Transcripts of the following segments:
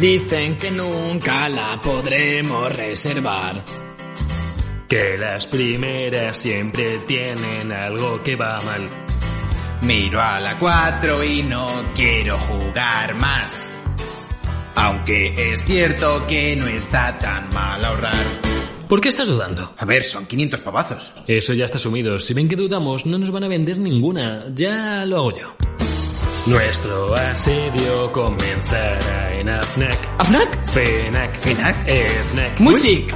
Dicen que nunca la podremos reservar. Que las primeras siempre tienen algo que va mal. Miro a la 4 y no quiero jugar más. Aunque es cierto que no está tan mal ahorrar. ¿Por qué estás dudando? A ver, son 500 pavazos. Eso ya está asumido. Si ven que dudamos, no nos van a vender ninguna. Ya lo hago yo. Nuestro asedio comenzará en AFNAC. ¿AFNAC? FENAC. FENAC. EFNAC. Music.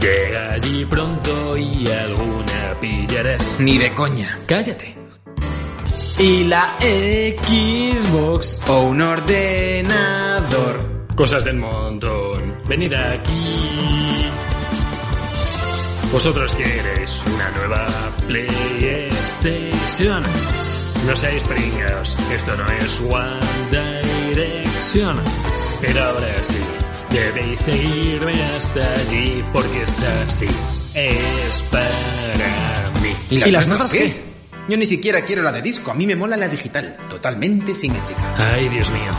Llega allí pronto y alguna pillarás. Ni de coña. Cállate. Y la Xbox. O un ordenador. Cosas del montón. Venid aquí. Vosotros queréis una nueva PlayStation. No seáis pringados, esto no es One Direction. Pero ahora sí, debéis seguirme hasta allí porque es así. Es para mí. ¿Y las, ¿Y las nuestras qué? Yo ni siquiera quiero la de disco, a mí me mola la digital, totalmente simétrica. Ay, Dios mío.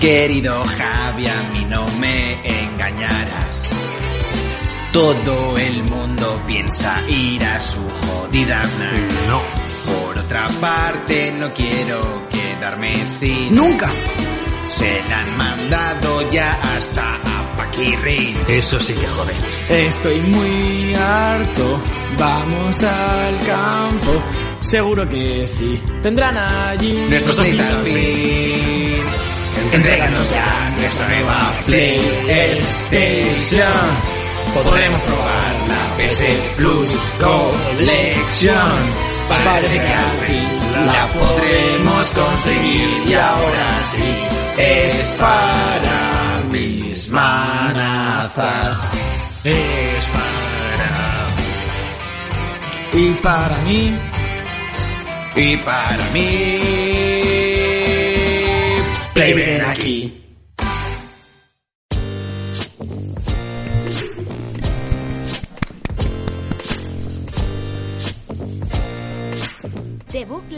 Querido Javi, a mí no me engañarás. Todo el mundo piensa ir a su jodida. No. Por otra parte, no quiero quedarme sin... Nunca. Se la han mandado ya hasta a Paquirri. Eso sí que jode. Estoy muy harto. Vamos al campo. Seguro que sí. Tendrán allí Nuestros plays al fin. Entréganos ya nuestra nueva PlayStation. Podremos probar la PC Plus Collection. Parece que al fin la podremos conseguir y ahora sí es para mis manazas. Es para Y para mí, Y para mí, Play ven aquí.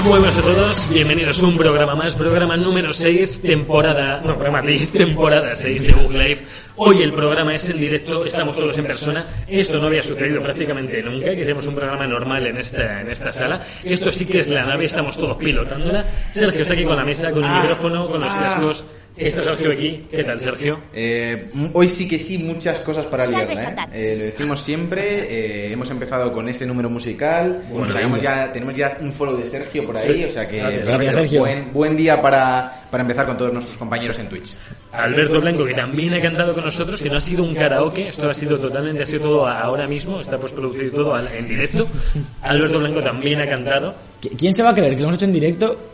Muy buenas a todos, bienvenidos a un programa más, programa número 6, temporada, no, programa 10, temporada 6 de Book Life. Hoy el programa es en directo, estamos todos en persona. Esto no había sucedido prácticamente nunca, que hacemos un programa normal en esta, en esta sala. Esto sí que es la nave, estamos todos pilotándola. Sergio está aquí con la mesa, con el micrófono, con los cascos. Está Sergio aquí. ¿Qué tal, Sergio? Eh, hoy sí que sí, muchas cosas para liarla, ¿eh? Eh, Lo decimos siempre, eh, hemos empezado con este número musical, Bueno, tenemos, ya, tenemos ya un follow de Sergio por ahí, Sí. o sea que Gracias. Gracias, Sergio. Buen, buen día para, para empezar con todos nuestros compañeros en Twitch. Alberto Blanco, que también ha cantado con nosotros, que no ha sido un karaoke, esto ha sido totalmente, ha sido todo ahora mismo, está pues producido todo en directo. Alberto Blanco también ha cantado. ¿qui- ¿quién se va a creer que lo hemos hecho en directo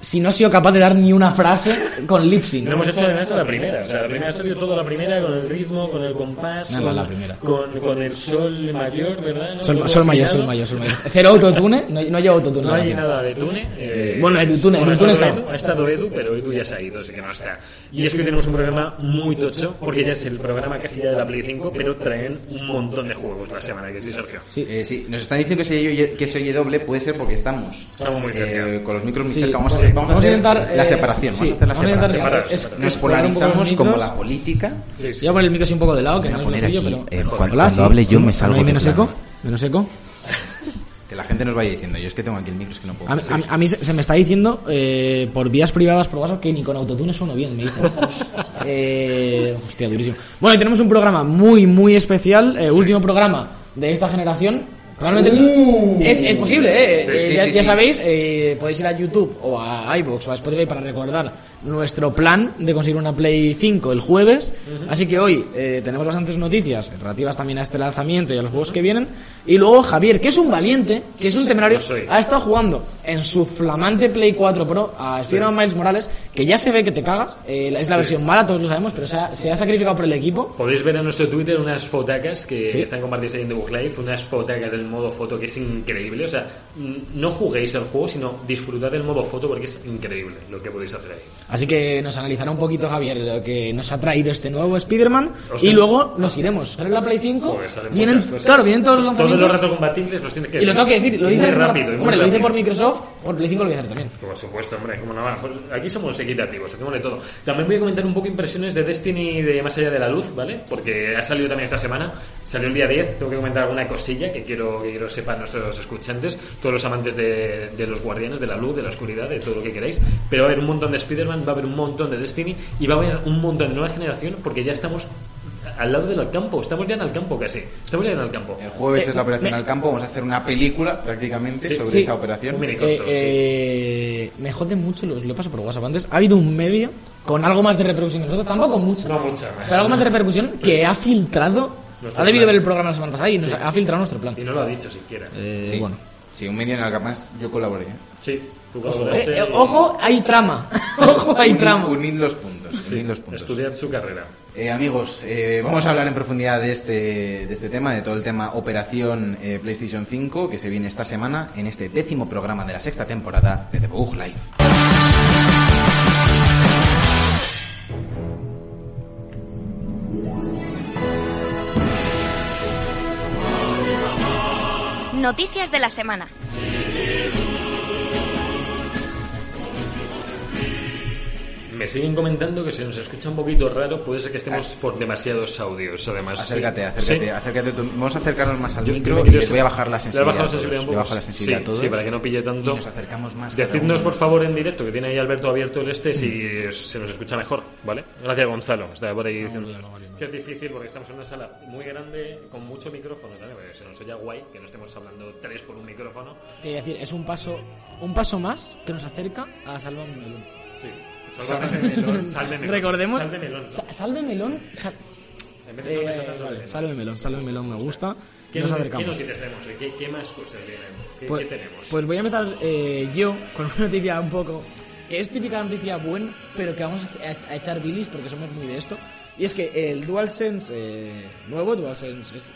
si no ha sido capaz de dar ni una frase con lip sync? Lo hemos hecho además a la primera, o sea, la primera ha salido todo a la primera, con el ritmo, con el compás, Nada, con, la primera. Con, con el sol mayor, ¿verdad? ¿No? Sol, sol mayor, sol mayor, sol mayor. Cero autotune, no, no lleva autotune. No hay nada de Tune. eh, Bueno, el Tune, bueno, el Tune está. Ha estado Edu, pero Edu ya se ha ido, así que no está. Y es que hoy tenemos un programa muy tocho, porque ya es el programa casi ya de la Play 5, pero traen un montón de juegos la semana, que sí, Sergio. Sí, eh, sí, nos están diciendo que se, oye, que se oye doble, puede ser porque estamos, Estamos muy cerca. eh, con los micros muy Sí, cerca. Vamos a, pues, hacer, vamos a hacer intentar, la eh, separación, sí, vamos a hacer la vamos separación. separar, es- separar. Nos polarizamos como la política. Sí, sí, Yo voy a poner el micro así un poco de lado, que Voy a no es lo suyo, pero... eh, cuando cuando hable yo sí, me salgo ¿No hay de menos plano. eco? ¿Menos eco? La gente nos vaya diciendo. Yo es que tengo aquí el micro, es que no puedo. A, a- a mí se, se me está diciendo eh, por vías privadas por WhatsApp que ni con autotune sueno bien, me dice. eh, hostia, durísimo. Bueno, y tenemos un programa muy, muy especial, eh, último programa de esta generación. Probablemente es, es posible, ¿eh? Sí, sí, ya, sí, ya sí. sabéis, eh, podéis ir a YouTube o a iVoox o a Spotify para recordar nuestro plan de conseguir una Play 5 el jueves. Así que hoy eh, tenemos bastantes noticias relativas también a este lanzamiento y a los juegos que vienen. Y luego Javier, que es un valiente, que es un temerario, ha estado jugando en su flamante Play 4 Pro a Spider-Man Miles Morales, que ya se ve que te cagas. eh, es la versión mala, todos lo sabemos, pero se ha, se ha sacrificado por el equipo. Podéis ver en nuestro Twitter unas fotacas que Sí. están compartidas ahí en The Book Live, unas fotacas del modo foto que es increíble. O sea, no juguéis al juego, sino disfrutad del modo foto porque es increíble lo que podéis hacer ahí. Así que nos analizará un poquito Javier lo que nos ha traído este nuevo Spider-Man y luego nos iremos. Sale la Play 5, Joder, vienen, claro, vienen todos los Todos lanzamientos. los retrocompatibles los tienes que y lo tengo que decir, lo Muy dices rápido. y muy Hombre, lo rápido. por Microsoft, por Play 5 lo voy a hacer también. Por supuesto, hombre, como no va. Pues aquí somos equitativos, hacemos de todo. También voy a comentar un poco impresiones de Destiny de Más Allá de la Luz, ¿vale? Porque ha salido también esta semana, salió el día 10, tengo que comentar alguna cosilla que quiero que quiero sepan nuestros escuchantes, todos los amantes de, de los guardianes, de la luz, de la oscuridad, de todo lo que queráis. Pero va a haber un montón de Spider-Man, va a haber un montón de Destiny y va a haber un montón de nueva generación porque ya estamos al lado del campo, estamos ya en el campo casi, estamos ya en el campo. El jueves Eh, es la operación me- al campo, vamos a hacer una película prácticamente Sí, sobre sí. esa operación. Eh, Corto, sí. eh, me jode mucho, los, lo paso por WhatsApp antes. Ha habido un medio con algo más de repercusión que nosotros, tampoco mucho, No mucha más. pero algo más de repercusión que ha filtrado. Nuestro Ha debido plan. ver el programa la semana pasada y nos Sí. ha filtrado nuestro plan. Y no lo ha dicho siquiera. Eh, Sí. bueno. Sí, un medio en el que además yo colaboré. ¿eh? Sí, Eh, colaboraste eh, ojo, hay trama. ojo, hay Unid- trama. Unid los puntos. Sí, unid los puntos. estudiad su carrera. Eh, amigos, eh, vamos a hablar en profundidad de este, de este tema, de todo el tema Operación eh, PlayStation 5 que se viene esta semana en este décimo programa de la sexta temporada de The Bug Live. Noticias de la semana. Me siguen comentando que se nos escucha un poquito raro, puede ser que estemos por demasiados audios, además. Acércate, acércate, Sí. acércate. tú. Vamos a acercarnos más al Yo- micro yo y les voy a bajar la sensibilidad. la todos. sensibilidad poco. bajo la sensibilidad sí, a todos. sí, para que no pille tanto. Y nos acercamos más. Decidnos, por favor, en directo, que tiene ahí Alberto abierto el este, si se nos escucha mejor, ¿vale? Gracias, Gonzalo. Está por ahí diciendo que es difícil porque estamos en una sala muy grande, con mucho micrófono, ¿vale? Porque se nos oye guay, que no estemos hablando tres por un micrófono. A decir, es un paso, un paso más que nos acerca a Salva un melón. Sí. Sálvame melón. Salve melón. Recordemos. Salve melón. Sa- salve melón. sal- En vez de salve Eh, vale, melón. salve melón, salve melón, me gusta. ¿Qué, Nos nos- acercamos. ¿Qué noticias tenemos? ¿Qué, qué más cosas? ¿Qué, Pues, qué tenemos? pues voy a empezar eh, yo con una noticia un poco que es típica noticia buena, pero que vamos a, a echar bilis porque somos muy de esto. Y es que el DualSense eh, nuevo, DualSense es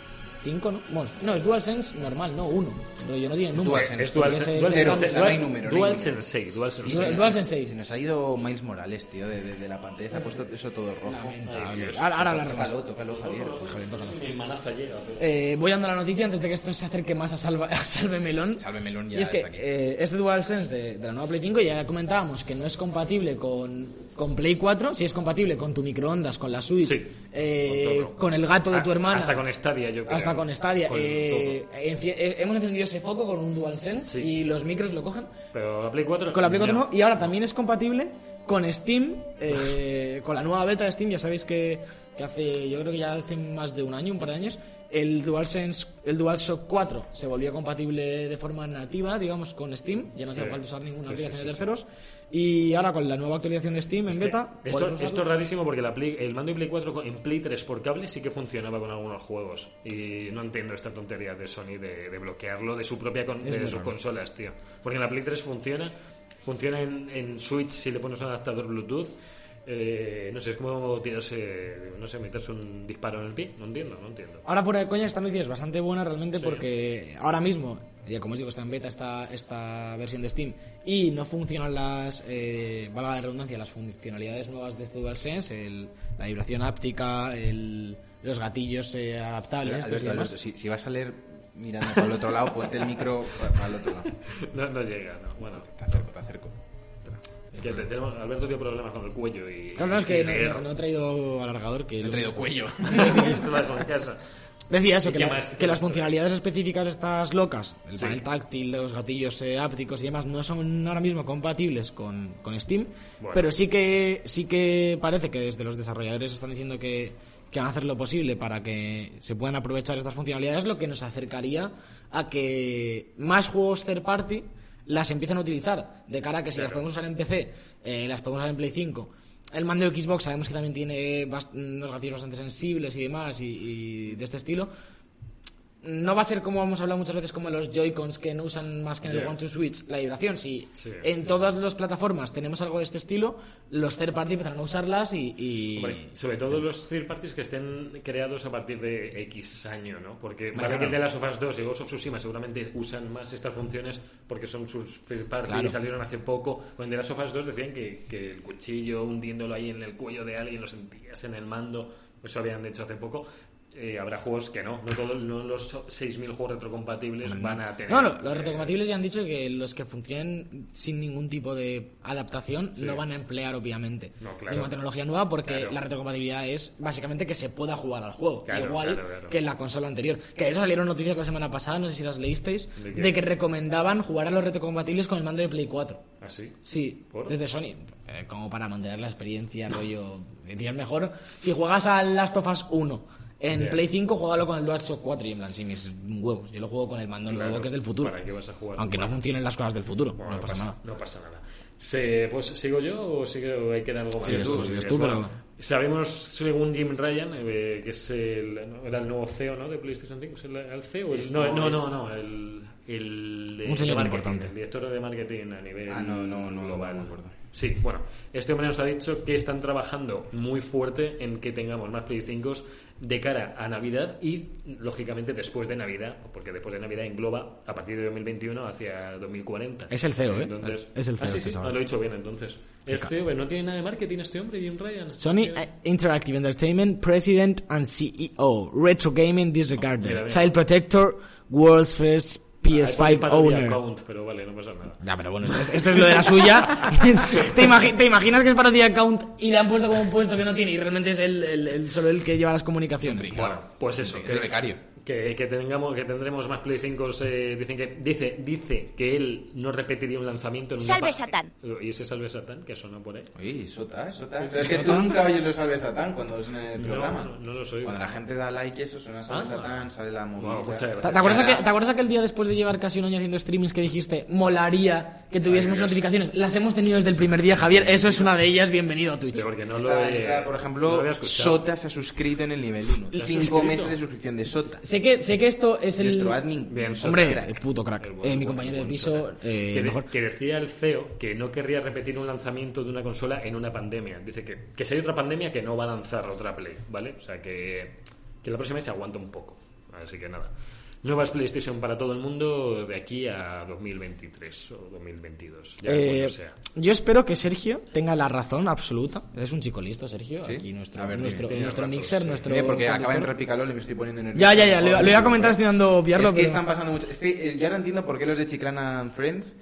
5, ¿no? Bueno, no, es DualSense normal, no 1. Pero yo no tiene número. DualSense. es Dual, Ese- Dual, cero, Sense- o sea, no hay número, no hay Dual número. Sensei, Dual Sensei. Dual- DualSense Se 6. nos ha ido Miles Morales, tío, de, de- de la pantalla. Se ha puesto eso todo rojo. Lamentable. Ahora, ahora la Tócalo, repaso. tócalo, Javier. Manaza llega, pero- Eh, voy dando la noticia antes de que esto se acerque más a, Salva, a Salve Melón. Salve Melón ya Y es que está aquí. eh, este DualSense de, de la nueva Play 5 ya comentábamos que no es compatible con, con Play 4, si es compatible con tu microondas, con la Switch, Sí, eh, con el gato de tu Ah, hermana. Hasta con Stadia, yo creo. Hasta con Stadia. Con Eh, eh, hemos encendido ese foco con un DualSense Sí. y los micros lo cogen. Pero la Play 4. Con la Play 4 no. no, y ahora también es compatible con Steam, eh, con la nueva beta de Steam, ya sabéis que, que hace, yo creo que ya hace más de un año, un par de años, el DualSense, el DualShock 4 se volvió compatible de forma nativa, digamos, con Steam, ya no hacía Sí. falta usar ninguna Sí, aplicación sí, de terceros, y ahora con la nueva actualización de Steam en Este- beta, Esto, es rarísimo porque la Play- el mando de Play 4 con- en Play 3 por cable sí que funcionaba con algunos juegos. Y no entiendo esta tontería de Sony de, de bloquearlo de su propia con- de sus raro. consolas, tío. Porque en la Play 3 funciona. Funciona en, en Switch si le pones un adaptador Bluetooth. Eh, no sé, es como tirarse, no sé, meterse un disparo en el pie. No entiendo, no entiendo. Ahora fuera de coña esta noticia es bastante buena realmente Sí. porque ahora mismo, ya como os digo, está en beta esta, esta versión de Steam y no funcionan las, eh, valga la redundancia, las funcionalidades nuevas de este DualSense, el, la vibración áptica, el, los gatillos eh, adaptables, estos y Alberto, demás. Alberto, si, si vas a leer mirando para el otro lado, ponte el micro pa- para el otro lado. No, no llega, no. Bueno, Te acerco, te acerco. Es que te- tenemos, Alberto tiene problemas con el cuello y. Claro, no, es que no, no- no he traído alargador que He lo- traído cuello. Decía eso, ¿Y que, la- más? que las funcionalidades específicas estas locas, el Sí. panel táctil, los gatillos eh, ápticos y demás, no son ahora mismo compatibles con, con Steam, Bueno. pero sí que, sí que parece que desde los desarrolladores están diciendo que, que van a hacer lo posible para que se puedan aprovechar estas funcionalidades, lo que nos acercaría a que más juegos third party las empiezan a utilizar de cara a que si las podemos usar en PC, eh, las podemos usar en Play 5. El mando de Xbox sabemos que también tiene unos gatillos bastante sensibles y demás y, y de este estilo. No va a ser como hemos hablado muchas veces como los Joy-Cons que no usan más que en el. One to Switch la vibración. Si Sí, en todas las plataformas tenemos algo de este estilo, los third party empezarán a usarlas y... y- Hombre, sobre todo los third parties que estén creados a partir de X año, ¿no? Porque que claro. el de las of Us 2 y Ghost of Tsushima seguramente usan más estas funciones porque son sus third party Claro. y salieron hace poco. O en de las of Us 2 decían que, que el cuchillo hundiéndolo ahí en el cuello de alguien lo sentías en el mando. Eso habían hecho hace poco. Eh, habrá juegos que no, no, todos no los 6.000 juegos retrocompatibles van a tener. No, no, los retrocompatibles ya han dicho que los que funcionen sin ningún tipo de adaptación Sí. no van a emplear, obviamente, No, claro. ninguna tecnología nueva porque Claro. la retrocompatibilidad es básicamente que se pueda jugar al juego. Claro, igual que en la consola anterior. Que de eso salieron noticias la semana pasada, no sé si las leísteis, ¿De que recomendaban jugar a los retrocompatibles con el mando de Play 4. ¿Así? Sí, ¿Por? desde Sony. Eh, como para mantener la experiencia, rollo. Decían mejor. Si juegas al Last of Us 1 en. Play 5, juégalo con el DualShock 4. Y en plan, sí, mis huevos. Yo lo juego con el mando Claro, nuevo que es del futuro. ¿para qué vas a jugar? Aunque no funcionen las cosas del futuro. Bueno, no pasa nada. No pasa nada. Se- pues sigo yo o sigue o hay que dar algo más. Sigues tú, sigues tú, pero- Sabemos, según Jim Ryan, eh, que es el, no, era el nuevo CEO ¿no? de PlayStation 5, ¿es el, el CEO? El- no, no, no, no, el, el de- Un señor de marketing, importante. El director de marketing a nivel Ah, no, no, no, global. no me acuerdo. Sí, bueno, este hombre nos ha dicho que están trabajando muy fuerte en que tengamos más Play 5 de cara a Navidad y, lógicamente, después de Navidad, porque después de Navidad engloba a partir de 2021 hacia 2040. Es el CEO, ¿eh? Entonces, Es el Ah, CEO, sí, este sí, ah, lo he dicho bien, entonces. Es CEO, pero no tiene nada de marketing este hombre, Jim Ryan. Sony Tiene- eh, Interactive Entertainment President and CEO. Retro Gaming Disregarded. Mira, mira. Child Protector, World's First Ah, PS5 puesto el Owner. account, pero vale, no pasa nada. Ya, pero bueno, esto, es- esto es lo de la suya. ¿Te, imagi- te imaginas que es para ti account y le han puesto como un puesto que no tiene y realmente es el, el- el- solo el que lleva las comunicaciones? Bueno, pues eso. Es el becario. Que, que tengamos, que tendremos más Play 5 eh, dicen que dice dice que él no repetiría un lanzamiento en una Salve Satán. y ese salve Satán que sonó por ahí Oye, Sota, Sota. Es que tú nunca oyes los salves Satán cuando suena en el No, programa. no, no los oigo. Cuando la gente da like y eso, suena salve Ah. Satán, sale la movida. Wow. ¿Te, te acuerdas aquel, ¿Te acuerdas aquel día después de llevar casi un año haciendo streamings que dijiste molaría que tuviésemos Dios. notificaciones? Las hemos tenido desde el primer día, Javier. Eso es una de ellas. Bienvenido a Twitch. Sí, porque no lo he- esta, por no lo ejemplo, había escuchado. Sota se ha suscrito en el nivel 1. ¿Te has Cinco suscrito? meses de suscripción de Sota. Sé que, sé que esto es el... Nuestro admin. Bien. Hombre, Crack. el puto crack. El Eh, mi compañero de piso, eh, que, de- mejor. que decía el CEO que no querría repetir un lanzamiento de una consola en una pandemia. Dice que, que si hay otra pandemia que no va a lanzar otra Play, ¿vale? O sea que, que la próxima vez se aguanta un poco. Así que nada. Nuevas PlayStation para todo el mundo de aquí a 2023 o 2022. Ya Eh, cuando sea. yo espero que Sergio tenga la razón absoluta. Es un chico listo, Sergio. Sí. Aquí nuestro, A ver, nuestro, tiene nuestro razón, mixer, sí. nuestro. Porque acaba de entrar Picalol y me estoy poniendo nervioso. Ya, ya, ya. Le, le voy a comentar, estoy dando obviarlo. Es que pero- están pasando mucho. Es que eh, yo ahora entiendo por qué los de Chiclana and Friends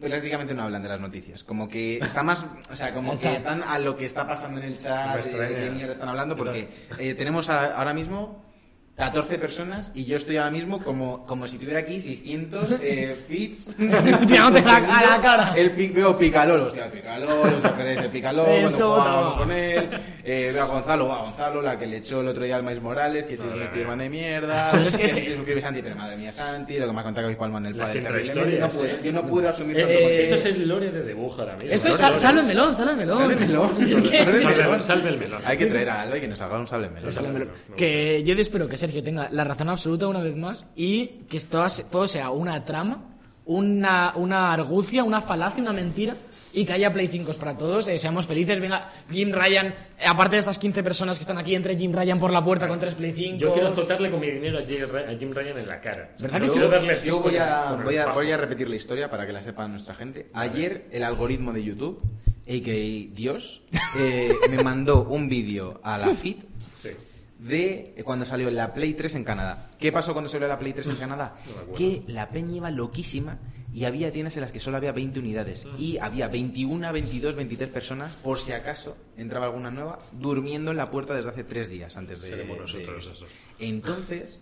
prácticamente no hablan de las noticias. Como que está más. O sea, como que están a lo que está pasando en el chat, de qué mierda están hablando, porque eh, tenemos a- ahora mismo. 14 personas y yo estoy ahora mismo como, como si tuviera aquí 600 eh, feeds Tirándote a la- a la cara. el pic, veo Picalol, hostia, Picalol, os acordáis de Picalol, cuando Eso, jugábamos no. con él, eh, veo a Gonzalo, a Gonzalo, la que le echó el otro día al Maíz Morales, que se Madre suscribe mía. de mierda, es que- es que que- se suscribe Santi, pero madre mía Santi, lo que me ha contado Gaby Palma en el padre, terriblemente, no pude- eh. yo no pude asumir Eh, tanto eh, esto es el lore de Debuja ahora mismo. Esto es sal, salve el melón, salve el melón. Salve el melón, Es que- salve el melón. salve el melón. Hay que traer a alguien que nos haga un. Salve el melón. Que yo espero que Sergio tenga la razón absoluta una vez más y que esto, todo sea una trama, una, una argucia, una falacia, una mentira y que haya Play 5 para todos, eh, seamos felices. Venga, Jim Ryan, eh, aparte de estas 15 personas que están aquí, entre Jim Ryan por la puerta con tres Play 5. Yo quiero azotarle con mi dinero a Jim, Ra- a Jim Ryan en la cara. ¿Verdad que Yo sí? darle Yo voy a, voy, a, voy a repetir la historia para que la sepa nuestra gente. Ayer el algoritmo de YouTube, a.k.a. Dios, eh, me mandó un vídeo a la feed. De cuando salió la Play 3 en Canadá. ¿Qué pasó cuando salió la Play 3 en Canadá? que la peña iba loquísima y había tiendas en las que solo había 20 unidades y había 21, 22, 23 personas, por si acaso entraba alguna nueva, durmiendo en la puerta desde hace tres días antes de... Nosotros de-. Entonces,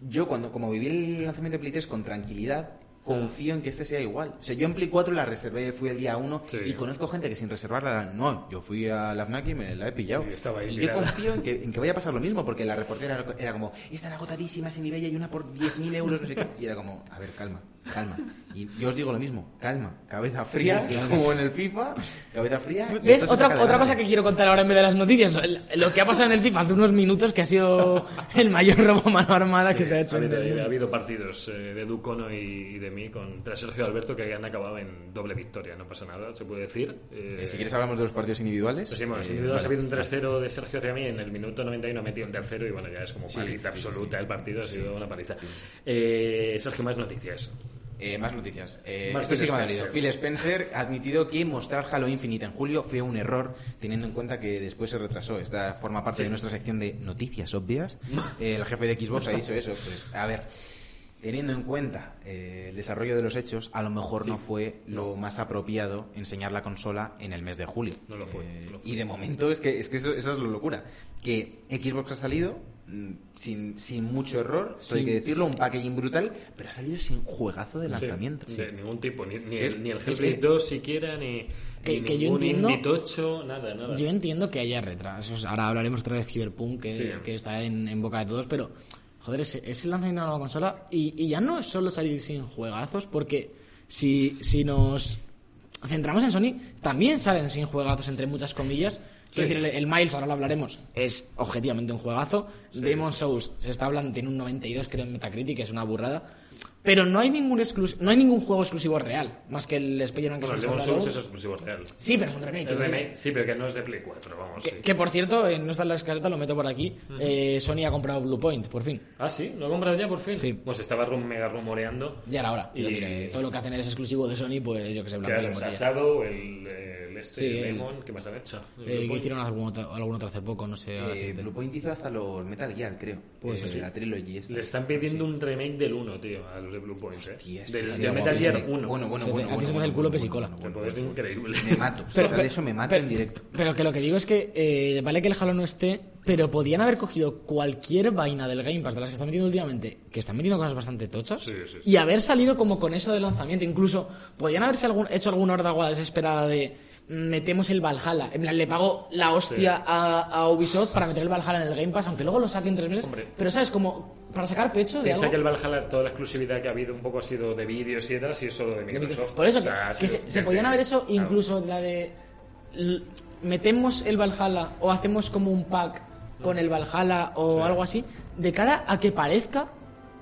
yo cuando como viví el lanzamiento de Play 3 con tranquilidad, confío en que este sea igual. O sea, yo en Play 4 la reservé, fui el día 1 Sí. y conozco gente que sin reservarla, no, yo fui a la FNAC y me la he pillado. Y estaba ahí y yo confío en que, en que vaya a pasar lo mismo, porque la reportera era, como, están agotadísimas en eBay, hay una por 10.000 euros, no sé qué. Y era como, a ver, calma. Calma. Y yo os digo lo mismo, calma, cabeza fría, como en el FIFA, cabeza fría. ¿Ves? Otra, otra cosa que quiero contar ahora en vez de las noticias. Lo, lo que ha pasado en el FIFA hace unos minutos que ha sido el mayor robo a mano armada que se ha hecho. Ha en habido, el mundo. ha habido partidos eh, de Ducono y, y de mí contra Sergio Alberto que han acabado en doble victoria. No pasa nada, se puede decir. Eh, Eh, si quieres hablamos de los partidos individuales. Pues sí, bueno, Eh, vale. ha habido un 3-0 de Sergio hacia mí en el minuto 91 ha metido un tercero y bueno, ya es como Sí, paliza sí, sí, absoluta sí. el partido, ha sido una paliza. Eh, Sergio, más noticias. Eh, más noticias. Eh, Más esto sí que me ha Phil dolido. Spencer. Phil Spencer ha admitido que mostrar Halo Infinite en julio fue un error, teniendo en cuenta que después se retrasó. Esta forma parte de nuestra sección de noticias obvias. Eh, el jefe de Xbox ha dicho eso. Pues, a ver, teniendo en cuenta eh, el desarrollo de los hechos, a lo mejor no fue lo más apropiado enseñar la consola en el mes de julio. No lo fue, no lo fue. Y de momento es que, es que eso, eso es la locura. Que Xbox ha salido sin, sin mucho error, esto hay Sí, que decirlo, un packaging brutal, pero ha salido sin juegazo de Sí, lanzamiento. de ningún tipo, ni, ni Sí. el, ni el Hellblade que- 2 siquiera, ni, que- ni que yo ningún entiendo- Indie Tocho, nada, nada. Yo entiendo que haya retrasos. Ahora hablaremos otra vez de Cyberpunk, que, Sí. que está en, en boca de todos, pero joder, es, es el lanzamiento de una nueva consola y, y ya no es solo salir sin juegazos, porque si, si nos centramos en Sony, también salen sin juegazos, entre muchas comillas. Quiero Sí. decir, el, el Miles, ahora lo hablaremos, es objetivamente un juegazo. Sí, Demon. Souls, se está hablando, tiene un 92 creo en Metacritic, es una burrada. Pero no hay ningún exclus- no hay ningún juego exclusivo real, más que el Spider-Man que Bueno, el se Demon nos Souls es exclusivo real. Sí, pero es un remake. El decir. remake, sí, pero que no es de Play 4, vamos. Que, sí. que, por cierto, eh, no está en la escaleta, lo meto por aquí. eh, Sony ha comprado Blue Point, por fin. Ah, sí, lo he comprado ya por fin. Sí. Pues estaba rum- mega rumoreando. Ya era hora. Y- decir, eh, todo lo que hacen es exclusivo de Sony, pues yo que sé, blanco y en el el, el este, Sí, el el- Lemon, ¿qué más han hecho? El Eh, Blue que Point. hicieron algún otro, algún otro hace poco, no sé. Eh, decirte. Blue Point hizo hasta los Metal Gear, creo. Pues Eh, sí. La trilogy esta. Le están pidiendo un remake del 1, tío, a los de Blue Point, ¿eh? Hostia, es del del sería Metal Gear guapísimo. 1. Bueno, bueno, Sí, bueno. a ti bueno, se te hace el culo bueno, pesicola. bueno, Que bueno, es increíble. Me mato. Pero- o sea, de eso me mato pero- en directo. Pero que lo que digo es que, eh, vale que el Halo no esté, pero podían haber cogido cualquier vaina del Game Pass de las que están metiendo últimamente, que están metiendo cosas bastante tochas, Sí, sí, sí. y haber salido como con eso de lanzamiento. Incluso podían haberse algún, hecho alguna horda desesperada de metemos el Valhalla. En plan, le pago la hostia a, a Ubisoft para meter el Valhalla en el Game Pass, aunque luego lo saquen tres meses. Hombre. Pero, ¿sabes? Como para sacar pecho de Piensa algo. que el Valhalla, toda la exclusividad que ha habido un poco ha sido de vídeos y tal, ha sido solo de Microsoft. Por eso O que, sea, se, podían haber hecho claro. incluso la de metemos el Valhalla o hacemos como un pack con el Valhalla o algo así de cara a que parezca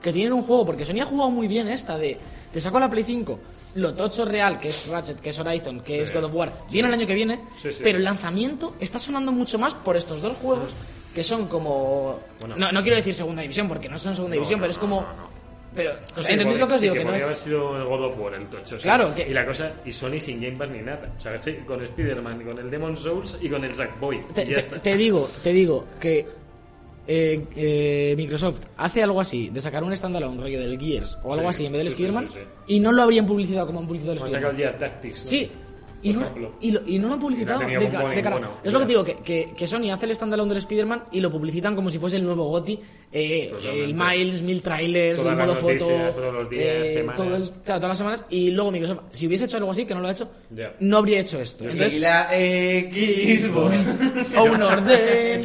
que tienen un juego porque Sony ha jugado muy bien esta de te saco la Play 5 lo tocho real que es Ratchet que es Horizon que es. God of War viene el año que viene Sí, sí. pero el lanzamiento está sonando mucho más por estos dos juegos que son como Bueno. no, no quiero decir segunda división porque no son segunda No, división no, pero es no, como no, no. pero o sea, Sí, ¿entendéis lo que os digo? que no podría es haber sido el God of War, el tocho. Claro, que- Y la cosa, y Sony sin Game Pass ni nada. O sea, con Spider-Man, con el Demon Souls y con el Sackboy. te, y ya te- está. te digo, te digo que eh, eh, Microsoft hace algo así, de sacar un standalone rollo del Gears o algo Sí, así en vez del sí, Spider-Man, y no lo habrían publicitado como han publicitado el Spider-Man. el Gear Tactics. ¿no? Sí, y no, y, lo, y no lo han publicitado no de, ca- de cara. ninguno, es lo que te digo, que, que, que Sony hace el standalone del Spider-Man y lo publicitan como si fuese el nuevo GOTI, eh, el Miles, mil trailers, el modo foto, todos los días, eh, semanas. todo el- claro, todas las semanas, y luego Microsoft, si hubiese hecho algo así, que no lo ha hecho, Ya. no habría hecho esto. Y la Xbox. o un Yo, ordenador.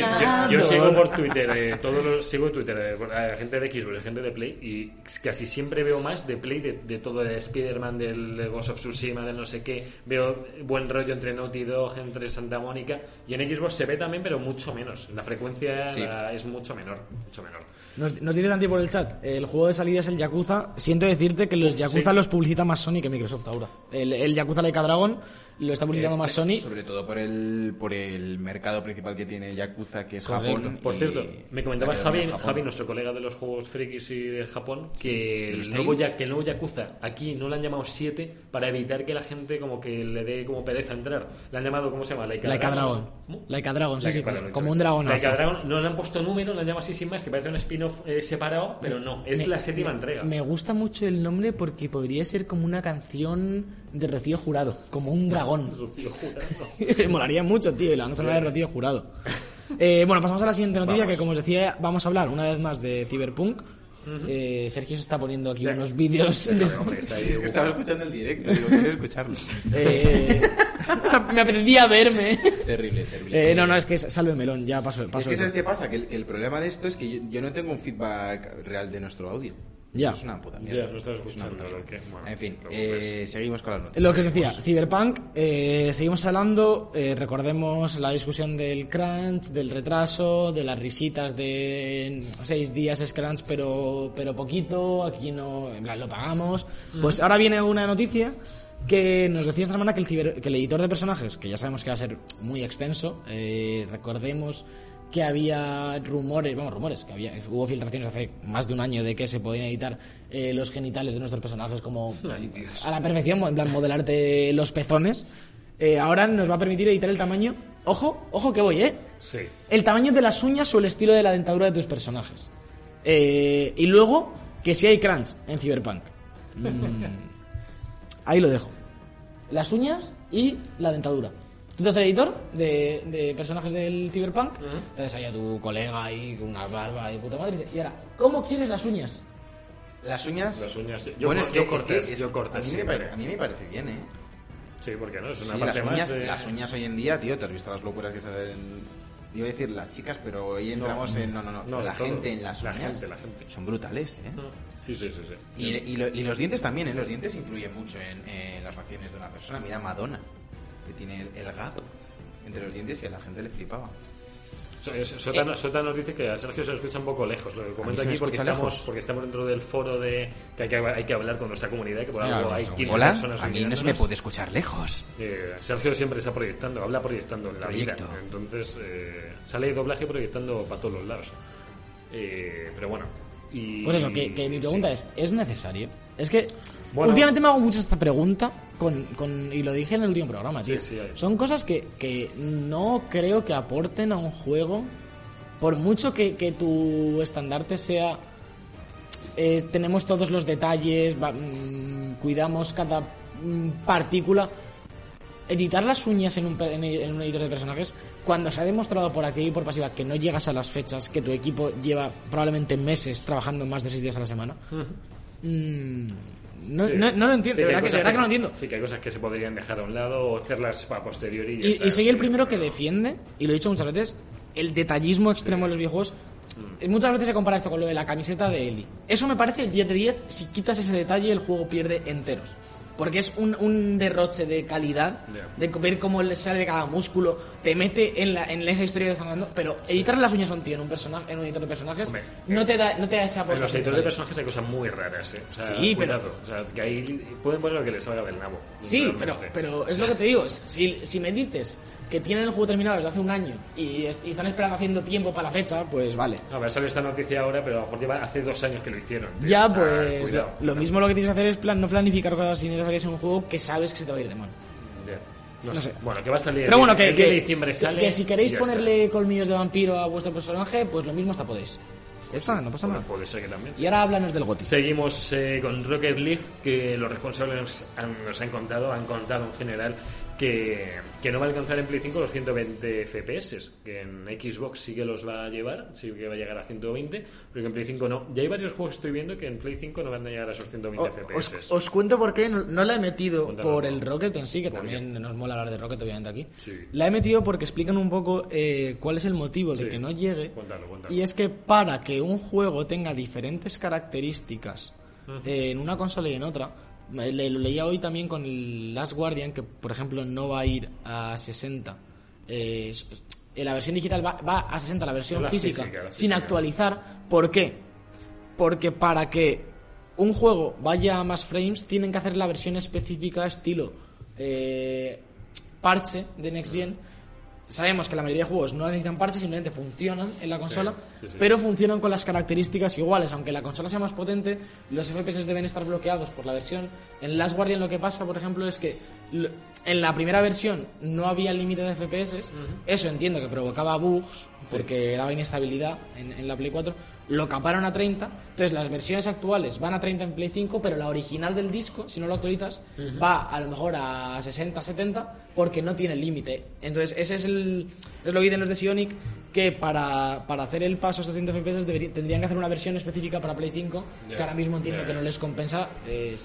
yo- yo sigo por Twitter, eh, todos los, sigo en Twitter eh, gente de Xbox, gente de Play, y casi siempre veo más de Play, de, de todo el Spider-Man, del Ghost of Tsushima, del no sé qué. Veo buen rollo entre Naughty Dog, entre Santa Mónica, y en Xbox se ve también, pero mucho menos. La frecuencia Sí. la- es mucho menor, mucho menor. Nos, nos dice Santi por el chat, el juego de salida es el Yakuza. Siento decirte que los Yakuza Sí. los publicita más Sony que Microsoft ahora. El, el Yakuza Laika Dragon lo está publicitando más Sony. Sobre todo por el, por el mercado principal que tiene Yakuza, que es Correcto. Japón. Por cierto, me comentaba Javi. Javi, nuestro colega de los juegos frikis y de Japón, que el, nuevo. Ya- que el nuevo Yakuza aquí no le han llamado 7 para evitar que la gente como que le dé como pereza entrar. Le han llamado, ¿cómo se llama? Laika, Laika Dragon. Laika Dragon, sí, Laika, sí, como dicho un dragonazo. Laika Dragon, no le han puesto número, le han llamado así sin más, que parece un spin-off eh, separado, pero no, es Me- la séptima me- entrega. Me gusta mucho el nombre porque podría ser como una canción de Rocío Jurado, como un dragón. Rocío Jurado. Molaría mucho, tío, y la banda sonora de Rocío Jurado. Eh, bueno, pasamos a la siguiente noticia, Vamos. que como os decía, vamos a hablar una vez más de Cyberpunk. Eh, Sergio se está poniendo aquí Ya. unos vídeos de- Hombre, está ahí Es que estaba escuchando el directo, digo, quiero escucharlo. Eh, me apetecía verme. terrible, terrible. Eh, no, no, es que es Salve Melón, ya paso. Es paso que de- ¿sabes qué pasa? Que el, el problema de esto es que yo, yo no tengo un feedback real de nuestro audio. Ya. Es una puta Ya, estás escuchando lo que- bueno, en fin, eh, seguimos con las noticias. Lo que os decía, Cyberpunk, eh, seguimos hablando, eh, recordemos la discusión del crunch, del retraso, de las risitas de seis días es crunch pero, pero poquito, aquí no, en plan, lo pagamos. Pues ahora viene una noticia que nos decía esta semana que el, ciber- que el editor de personajes, que ya sabemos que va a ser muy extenso, eh, recordemos que había rumores, vamos, rumores, que había, hubo filtraciones hace más de un año de que se podían editar eh, los genitales de nuestros personajes como a la perfección, en plan modelarte los pezones. Eh, ahora nos va a permitir editar el tamaño, ojo, ojo que voy, ¿eh? Sí. El tamaño de las uñas o el estilo de la dentadura de tus personajes. Eh, y luego, que si hay crunch en Cyberpunk. Mm, ahí lo dejo. Las uñas y la dentadura. Tú eres el editor de, de personajes del Cyberpunk, entonces ahí a tu colega ahí con una barba de puta madre y dice, y ahora, ¿cómo quieres las uñas? Las uñas. Las uñas, yo- bueno, yo es que, cortes, es que es- yo cortes A mí, me siempre. parece, a mí me parece bien, ¿eh? Sí, porque no, es una Sí, parte las, más uñas, de... las uñas hoy en día, tío, te has visto las locuras que se hacen. Iba a decir las chicas, pero hoy entramos en. No, no, no. No, la todo. gente en las La uñas. gente, la gente. Son brutales, ¿eh? Sí, sí, sí, sí. Y, y lo- y los dientes también, ¿eh? Los dientes influyen mucho en, en las facciones de una persona. Mira Madonna, que tiene el, el gato entre los dientes y a la gente le flipaba. Sota, no- Sota nos dice que a Sergio se lo escucha un poco lejos. Lo que me aquí porque estamos, lejos. porque estamos dentro del foro de que hay que, hay que hablar con nuestra comunidad, que por algo hay pues, 15 Hola, personas a mí no se me puede escuchar lejos. Eh, Sergio siempre está proyectando, habla proyectando en la Proyecto. vida. Entonces eh, sale de doblaje proyectando para todos los lados. Eh, pero bueno. Y, Pues eso, que, que mi pregunta sí. es, ¿es necesario? Es que Bueno. últimamente me hago mucho esta pregunta con, con- y lo dije en el último programa, Sí, tío. sí, hay. Son cosas que, que no creo que aporten a un juego, por mucho que, que tu estandarte sea... eh, tenemos todos los detalles, va- mm, cuidamos cada mm, partícula. Editar las uñas en un, en en un editor de personajes, cuando se ha demostrado por activa y por pasiva que no llegas a las fechas, que tu equipo lleva probablemente meses trabajando más de seis días a la semana, no, Sí. no, no lo entiendo, Sí, de verdad, que, no lo entiendo. Sí, que hay cosas que se podrían dejar a un lado o hacerlas a posteriori. y ya Y, está, y soy el primero que defiende, y lo he dicho muchas veces, el detallismo extremo de los videojuegos. Mm. Eh, Muchas veces se compara esto con lo de la camiseta de Eli. Eso me parece 10 de 10. Si quitas ese detalle, el juego pierde enteros. Porque es un, un derroche de calidad, de ver cómo le sale cada músculo, te mete en, la, en esa historia que están dando. Pero editar las uñas a un tío en un, personaje, en un editor de personajes Hombre, no, te da, no te da esa En los editores de personajes hay cosas muy raras, ¿eh? O sea, Sí, pero-. O sea, que ahí pueden poner lo que les salga del nabo. Sí, pero, pero es lo que te digo. Si, si me dices que tienen el juego terminado desde hace un año y, y están esperando haciendo tiempo para la fecha, pues vale. A ver, sale esta noticia ahora, pero a lo mejor lleva hace dos años que lo hicieron. tío. Ya, O sea, pues cuidado. lo, lo mismo lo que tienes que hacer es plan, no planificar cosas innecesarias en un juego que sabes que se te va a ir de mano. No, No sé. sé. Bueno, que va a salir. Pero bueno, que, el 10 que, de diciembre sale. que si queréis ya está. ponerle colmillos de vampiro a vuestro personaje, pues lo mismo hasta podéis. Ya está, no pasa nada. puede ser que también. Y ahora háblanos del GOTI. Seguimos eh, con Rocket League, que los responsables nos han, nos han contado, han contado en general que, que no va a alcanzar en Play 5 los 120 FPS, que en Xbox sí que los va a llevar, sí que va a llegar a 120, pero que en Play 5 no. Ya hay varios juegos que estoy viendo que en Play 5 no van a llegar a esos 120 O- FPS. Os, os cuento por qué no, no la he metido por el Rocket en sí, que ¿Por también nos mola hablar de Rocket obviamente aquí. Sí. La he metido porque explican un poco eh, cuál es el motivo de Sí. que no llegue. Cuéntalo, cuéntalo. Y es que para que un juego tenga diferentes características eh, en una consola y en otra, lo leía hoy también con el Last Guardian, que por ejemplo no va a ir a 60. Eh, eh, la versión digital va, va a 60, la versión La física, física, la sin física. actualizar. ¿Por qué? Porque para que un juego vaya a más frames, tienen que hacer la versión específica estilo eh, parche de Next Gen. Sabemos que la mayoría de juegos no necesitan parches, simplemente funcionan en la consola, sí, sí. pero funcionan con las características iguales. Aunque la consola sea más potente, los FPS deben estar bloqueados por la versión. En Last Guardian lo que pasa, por ejemplo, es que en la primera versión no había límite de FPS. Eso entiendo que provocaba bugs, porque daba inestabilidad en, en la Play 4. Lo caparon a 30. Entonces las versiones actuales van a 30 en Play 5, pero la original del disco, si no lo actualizas, va a lo mejor a 60, 70, porque no tiene límite. Entonces ese es el es lo que dicen los de Sionic, que para, para hacer el paso a estos 100 FPS debería- tendrían que hacer una versión específica para Play 5, Ya, que ahora mismo entiendo que no les compensa. eh,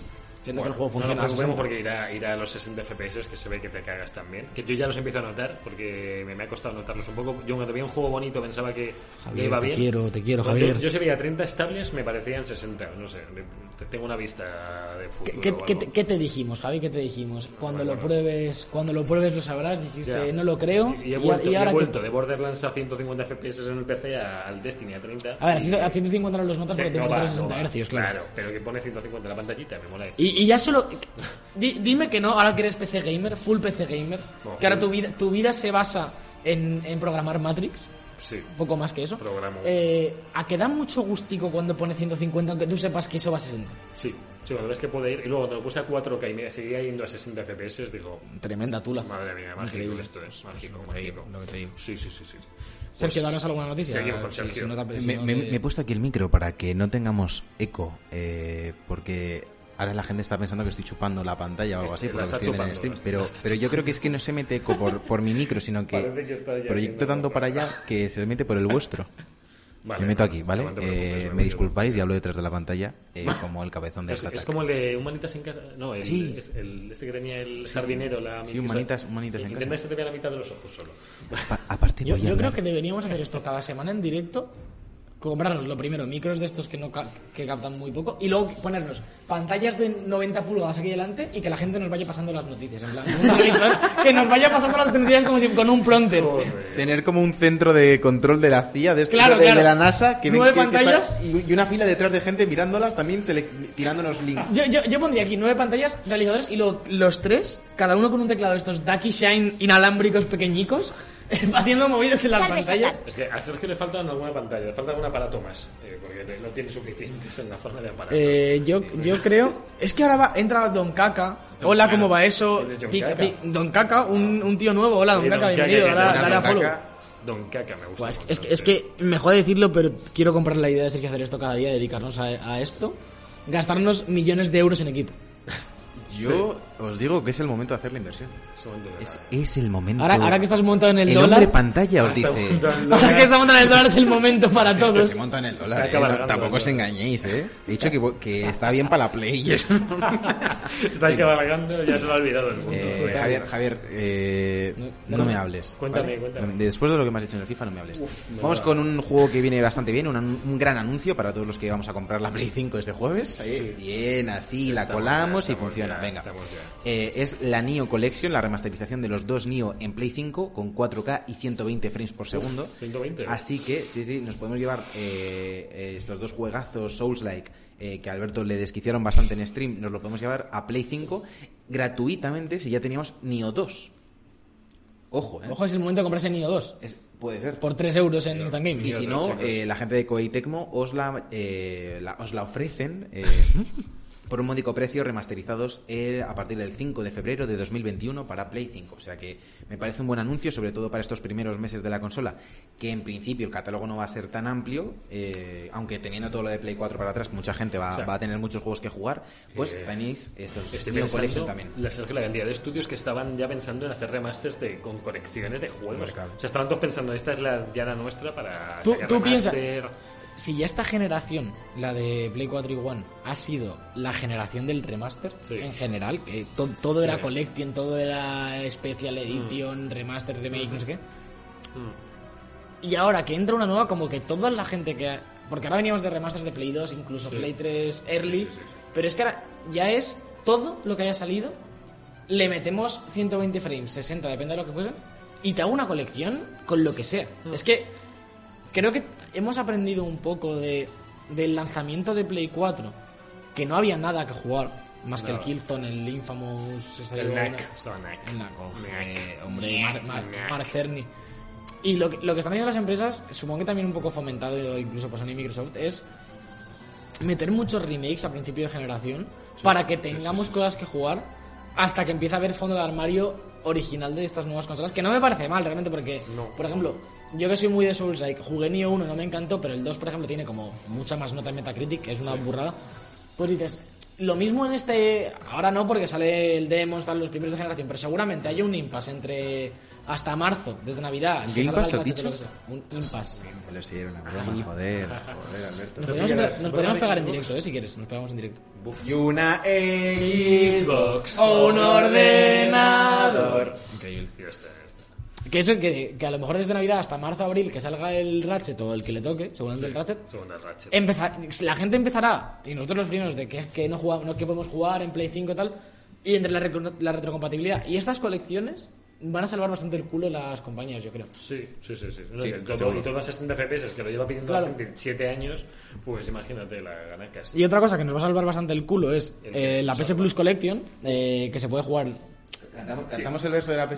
siendo que el juego no funciona nos a preocupemos 60. porque irá, irá a los 60 FPS, que se ve que te cagas también. Que yo ya los empiezo a notar, porque me, me ha costado notarlos un poco. Yo cuando veía un juego bonito pensaba que, que Javier, iba te bien. quiero, te quiero, Yo- Javier. Yo, si veía 30 estables, me parecían 60, no sé. te- Tengo una vista de ¿Qué, futuro. qué- qué te, qué te dijimos, Javi? ¿Qué te dijimos? Cuando lo pruebes, cuando lo pruebes lo sabrás. Dijiste, Ya. no lo creo. Y, y he vuelto, y he ahora qué- vuelto de Borderlands a 150 FPS en el PC a- al Destiny a 30. A ver, a y- 100 a 150 no los notas porque te no va, 60 no va. hercios, claro. pero que pone 150 en la pantallita, me mola. Y, y ya solo. di- dime que no, ahora que eres PC gamer, full PC gamer, No, que ahora tu vida, tu vida se basa en, en programar Matrix, Sí. un poco más que eso. Programo. Eh, a que da mucho gustico cuando pone 150, aunque tú sepas que eso va a 60. Sí, sí, cuando ves que puede ir. Y luego cuando lo puse a 4K y me seguía yendo a 60 FPS, digo, Tremenda tula. madre mía, mágico Increíble. esto es, mágico, Lo mágico. lo que te digo. Sí, sí, sí, sí. Sergio, Pues, danos alguna noticia. seguimos con Si- Sergio. si no te- si Me, no me- te- me he puesto aquí el micro para que no tengamos eco, eh, porque ahora la gente está pensando que estoy chupando la pantalla o algo así, La por lo que está estoy en el la Pero, pero yo creo que es que no se mete eco por, por mi micro, sino que, que está ya proyecto tanto para allá que se mete por el vuestro. Vale, me meto vale, aquí, ¿vale? no Eh, no me disculpáis y hablo detrás de la pantalla eh, como el cabezón de Es, esta es como el de Humanitas en casa. No, el, Sí. es- el- este que tenía el sardinero. La, Sí, Humanitas- Humanitas en Intenta casa. que se te vea la mitad de los ojos solo. aparte, Yo, a yo creo que deberíamos hacer esto cada semana en directo. Comprarnos lo primero, micros de estos que no ca- que captan muy poco, y luego ponernos pantallas de 90 pulgadas aquí delante y que la gente nos vaya pasando las noticias. En plan, que nos vaya pasando las noticias como si con un prompter. Tener como un centro de control de la CIA, de, estos Claro, de, claro. de la NASA, que Nueve que- que pantallas. está- y, una fila detrás de gente mirándolas también, sele- tirándonos links. Yo, yo, yo pondría aquí nueve pantallas, realizadores y luego los tres, cada uno con un teclado de estos Ducky Shine inalámbricos pequeñicos, haciendo movidas en las Salve, pantallas. Es que a Sergio le faltan alguna pantalla, le falta algún aparato más. eh, porque no tiene suficientes en la zona de aparatos. Eh, yo, yo creo. Es que ahora va, entra Don Caca. Hola, ¿cómo va eso? ¿Quién es Don Caca? pi- Don Caca, un, un tío nuevo. Hola, Don Sí, Caca, Don Caca, bienvenido. que Dale, te- dale a Don follow. Caca, Don Caca me gusta. Buah, es, que, es que me jode decirlo, pero quiero comprar la idea de Sergio hacer esto cada día, dedicarnos a, a esto, gastarnos millones de euros en equipo. Yo os digo que es el momento de hacer la inversión. Es un momento de Es, nada. es el momento. Ahora, ahora que estás montado en el, el dólar, hombre pantalla os dice. ahora que estás montado en el dólar es el momento para todos. se monta en el dólar. Está eh, no- tampoco el os engañéis, ¿eh? He dicho que, que está bien para la Play y eso. Está ahí cabalgando, ya se lo ha olvidado el mundo. Eh, Javier, Javier eh, no me hables. Cuéntame, ¿vale? cuéntame. Después de lo que me has hecho en el FIFA, no me hables. Vamos va. con un juego que viene bastante bien, un, gran anuncio para todos los que vamos a comprar la Play 5 este jueves. Sí. Bien, así la colamos ya, y funciona. ya, Venga. Eh, es la Neo Collection, la remasterización de los dos Neo en Play 5 con 4K y 120 frames por segundo. 120. Así que, sí, sí, nos podemos llevar eh, eh, estos dos juegazos Souls-like eh, que a Alberto le desquiciaron bastante en stream, nos lo podemos llevar a Play 5 gratuitamente si ya teníamos Neo 2. Ojo, ¿eh? Ojo, es el momento de comprarse Nio 2 Es- puede ser. por 3 euros en Instant Gaming. Y si no, eh, la gente de Koei Tecmo os la, eh, la- os la ofrecen eh, por un módico precio remasterizados eh, a partir del 5 de febrero de 2021 para Play 5. O sea que me parece un buen anuncio, sobre todo para estos primeros meses de la consola, que en principio el catálogo no va a ser tan amplio, eh, aunque teniendo todo lo de Play 4 para atrás, mucha gente va, O sea, va a tener muchos juegos que jugar, pues eh, tenéis estos Estoy pensando también. la, la cantidad de estudios que estaban ya pensando en hacer remasters de, con correcciones de juegos. O sea, estaban todos pensando, esta es la ya la nuestra para Tú- sacar tú piensa- remaster. Si ya esta generación, la de Play 4 y One, ha sido la generación del remaster Sí. en general, que to- todo era Sí. Collection, todo era Special Edition, Remaster, Remake, no sé qué. Mm. Y ahora que entra una nueva, como que toda la gente que... ha- Porque ahora veníamos de remasters de Play 2, incluso Sí. Play 3 Early, pero es que ahora ya es todo lo que haya salido, le metemos 120 frames, 60, depende de lo que fuese, y te hago una colección con lo que sea. Mm. Es que creo que hemos aprendido un poco de, del lanzamiento de Play 4, que no había nada que jugar, más que el. Killzone, el Infamous... El NAC. NAC. Knack. hombre, Mar- Mar-. Mark Cerny. Y lo que, lo que están haciendo las empresas, supongo que también un poco fomentado incluso por Sony y Microsoft, es meter muchos remakes a principio de generación para que tengamos cosas que jugar hasta que empiece a haber fondo de armario original de estas nuevas consolas, que no me parece mal realmente porque, No. por ejemplo, yo que soy muy de Souls like, jugué Nioh 1, no me encantó, pero el 2, por ejemplo, tiene como mucha más nota en Metacritic, que es una burrada. Pues dices, lo mismo en este, ahora no porque sale el Demon, están los primeros de generación, pero seguramente hay un impasse entre hasta marzo, desde Navidad. que ¿Game salga Pass el has dicho? Un impasse. Pero sí, era una broma, joder, joder, Alberto. Nos podemos, quieras, nos a pegar en directo, eh, si quieres. Nos pegamos en directo. Y una Xbox O un ordenador. Increíble. Que eso, que, que a lo mejor desde Navidad hasta marzo abril que salga el Ratchet o el que le toque, según el Ratchet, Segunda Ratchet. empezar, la gente empezará, y nosotros los primeros, de que, que no jugamos, no que podemos jugar en Play 5 y tal, y entre la, la retrocompatibilidad y estas colecciones van a salvar bastante el culo las compañías, yo creo. Sí, sí, sí. sí. No, Sí, que todo, seguro. y todo a 60 FPS, que lo lleva pidiendo Claro. hace 7 años, pues imagínate la ganacas. Y otra cosa que nos va a salvar bastante el culo es El que eh, la PS salva. Plus Collection, eh, que se puede jugar Cantamos, cantamos el verso de la PS.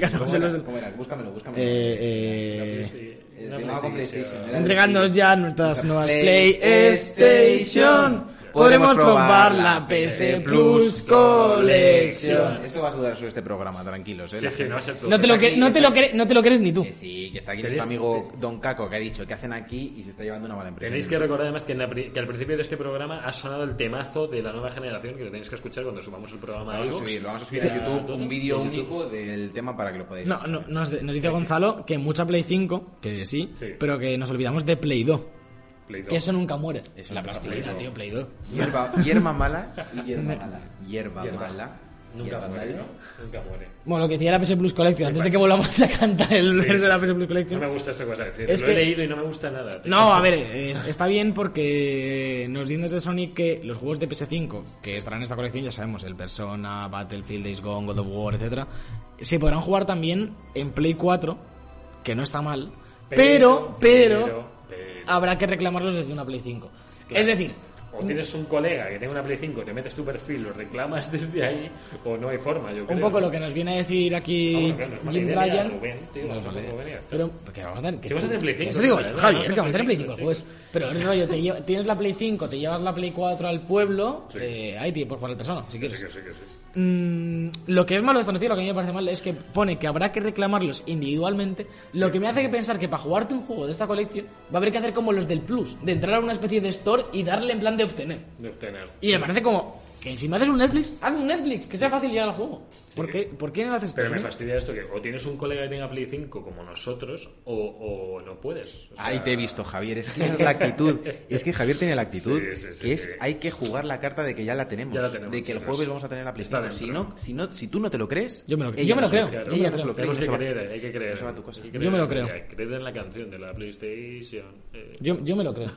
Cantamos ¿Cómo el verso. ¿Cómo era? Búscamelo, búscamelo. eh, eh, PlayStation. PlayStation, Entregándonos ya nuestras nuevas PlayStation. Podremos probar la PS Plus Collection. Esto va a durar sobre este programa, tranquilos. ¿eh? Sí, sí, no va a ser todo. No te lo, que- no te lo, cre- no te lo crees ni tú. Que sí, que está aquí nuestro amigo Don Caco, que ha dicho que hacen aquí y se está llevando una mala empresa. Tenéis que recordar además que, en la pri- que al principio de este programa ha sonado el temazo de la nueva generación, que lo tenéis que escuchar cuando subamos el programa a Vamos a iVoox. subir, lo vamos a subir Ya, a YouTube, todo. un vídeo único del tema para que lo podáis No, no, nos, nos dice Gonzalo que mucha Play 5, que sí, Sí. pero que nos olvidamos de Play 2. Play. Que eso nunca muere. Eso la nunca plastilina, tío, Play 2. Hierba, hierba mala y hierba mala. Hierba, Hierba. mala. Nunca muere. Nunca muere. Bueno, lo que decía la PS Plus Collection, antes de que volvamos a cantar el Sí, verso de la. PS Plus Collection. No me gusta esto que vas a decir. Es lo que- he leído y no me gusta nada. No, a ver, es- está bien porque nos dicen desde Sony que los juegos de PS5 que estarán en esta colección, ya sabemos, el Persona, Battlefield, Days Gone, God of War, etcétera, se podrán jugar también en Play 4, que no está mal, pero, pero- habrá que reclamarlos desde una Play 5. Claro. Es decir, O tienes un colega que tenga una Play 5, te metes tu perfil, lo reclamas desde ahí, o no hay forma, yo creo. un poco lo que nos viene a decir aquí Ah, Jim idea, Ryan. Rubén, tío, No es tampoco mala idea. venía. Pero, que vamos a tener que. Si vas a tener Play 5, Eso digo. Javier, que vamos a tener Play Play 5, 5, pues. Pero el rollo, te lleva- tienes la Play 5, te llevas la Play 4 al pueblo, Sí. eh, ahí te puedes jugar al persona, si Sí, quieres. que sí, que sí. Mm, lo que es malo de esta noticia, lo que a mí me parece mal, es que pone que habrá que reclamarlos individualmente, lo que me hace pensar que para jugarte un juego de esta colección va a haber que hacer como los del Plus, de entrar a una especie de store y darle en plan de obtener. De obtener. Y me parece como que si me haces un Netflix, haz un Netflix, que sea fácil llegar al juego. ¿Por, qué, ¿Por qué no haces esto? Pero me fastidia esto que o tienes un colega que tenga Play 5 como nosotros, o, o no puedes. O sea, Ahí te he visto, Javier. Es que esa es la actitud. Es que Javier tiene la actitud. Sí, sí, sí, que es, sí. hay que jugar la carta de que ya la tenemos. Ya la tenemos, de que el jueves vamos a tener la PlayStation. Si no, si no, si tú no te lo crees, Yo me lo- ella yo me no lo se creo. Claro, Yo me Ella lo no se lo cree. Que creer, hay que creer. Yo me lo creo. Creer en la canción de la PlayStation. eh. Yo, yo me lo creo.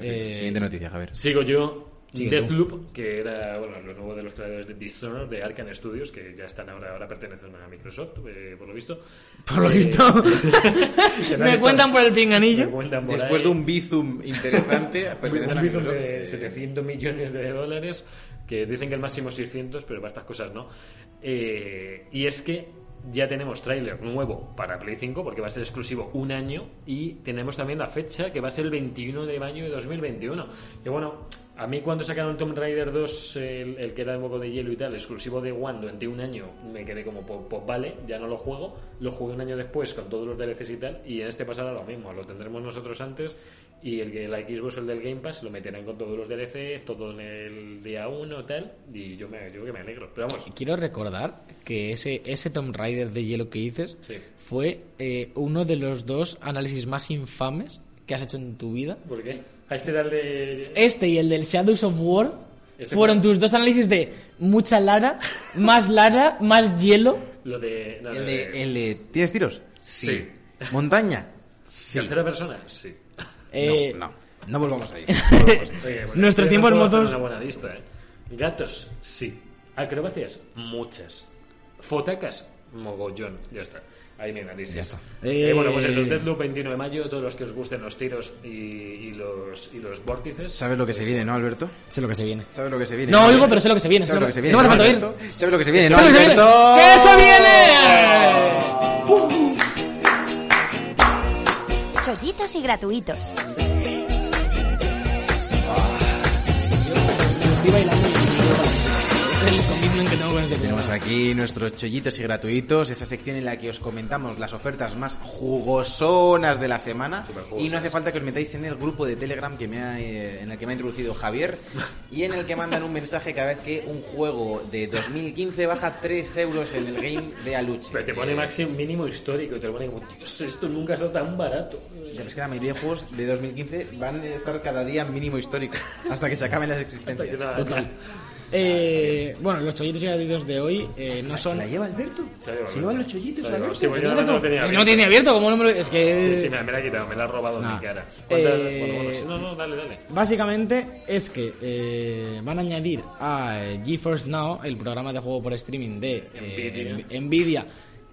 Eh, Siguiente noticia, Javier. Sigo yo. Sigue Deathloop, que era bueno, lo nuevo de los creadores de Dishonored, de Arkane Studios, que ya están ahora, ahora pertenecen a Microsoft, eh, por lo visto. Por lo Eh, visto. me cuentan por el Me pinganillo. cuentan por Después ahí. de un bizum interesante, un a bizum de Eh, 700 millones de dólares, que dicen que el máximo es 600, pero para estas cosas no. Eh, y es que ya tenemos tráiler nuevo para Play 5, porque va a ser exclusivo un año, y tenemos también la fecha, que va a ser el 21 de mayo de 2021. Que bueno, a mí cuando sacaron Tomb Raider 2, el, el que era de moco de hielo y tal, exclusivo de One durante un año, me quedé como, pues, pues vale, ya no lo juego. Lo jugué un año después con todos los DLCs y tal, y en este pasará lo mismo, lo tendremos nosotros antes, y el que la Xbox, el del Game Pass, lo meterán con todos los DLCs, todo en el día 1 tal, y yo me digo que me alegro. Pero vamos, Quiero recordar que ese, ese Tomb Raider de hielo que dices Sí. fue eh, uno de los dos análisis más infames que has hecho en tu vida. ¿por qué? A este era el de... Este y el del Shadows of War Este fueron fue- tus dos análisis de mucha Lara, más Lara, más hielo. Lo de... no, El lo de, el de- ¿Tienes tiros? Sí. ¿Montaña? Sí. ¿Tercera persona? Sí. Eh, no, no. No volvamos ahí. Oye, bueno, Nuestros estoy tiempos mozos- una buena lista, ¿eh? Gatos, sí. Acrobacias, muchas. Fotacas, mogollón. Ya está. Ahí mi análisis. Ya está. Eh, bueno, pues eso, Eh, Deathloop 29 de mayo, todos los que os gusten los tiros y, y los, y los vórtices. ¿Sabes lo que se viene, no, Alberto? Sé lo que se viene. ¿Sabes lo que se viene? No oigo, pero sé lo que se viene. ¿Sabes lo que se viene? No me falta oír. Alberto? ¿Sabes lo que se viene, no, ¿Sé lo que se viene? Alberto? ¡Que se viene! Chollitos y gratuitos. Estoy bailando resumen que tengo con este Tenemos aquí nuestros chollitos y gratuitos, esa sección en la que os comentamos las ofertas más jugosonas de la semana. Y no hace falta que os metáis en el grupo de Telegram que me ha, eh, en el que me ha introducido Javier y en el que mandan un mensaje cada vez que un juego de 2015 baja 3 euros en el game de Aluche. Pero te pone Eh, máximo mínimo histórico te lo pone como, Dios, esto nunca ha estado tan barato. Ya ves que la mayoría de juegos de 2015 van a estar cada día mínimo histórico hasta que se acaben las existencias. Total. Eh, bueno, los chollitos y gratuitos de hoy eh, no ¿Se son. la lleva Alberto? Se la lleva ¿Se lleva Alberto. los chollitos Se la lleva. Alberto? Sí, pues yo no lo tenía Es que no tiene abierto, como no me lo- Es que. Sí, sí, me, me la ha quitado, me la ha robado Nah. mi cara. ¿Cuántas- Eh, bueno, bueno, sí, no, no, dale, dale. Básicamente es que eh, van a añadir a eh, GeForce Now, el programa de juego por streaming de eh, Nvidia. Nvidia,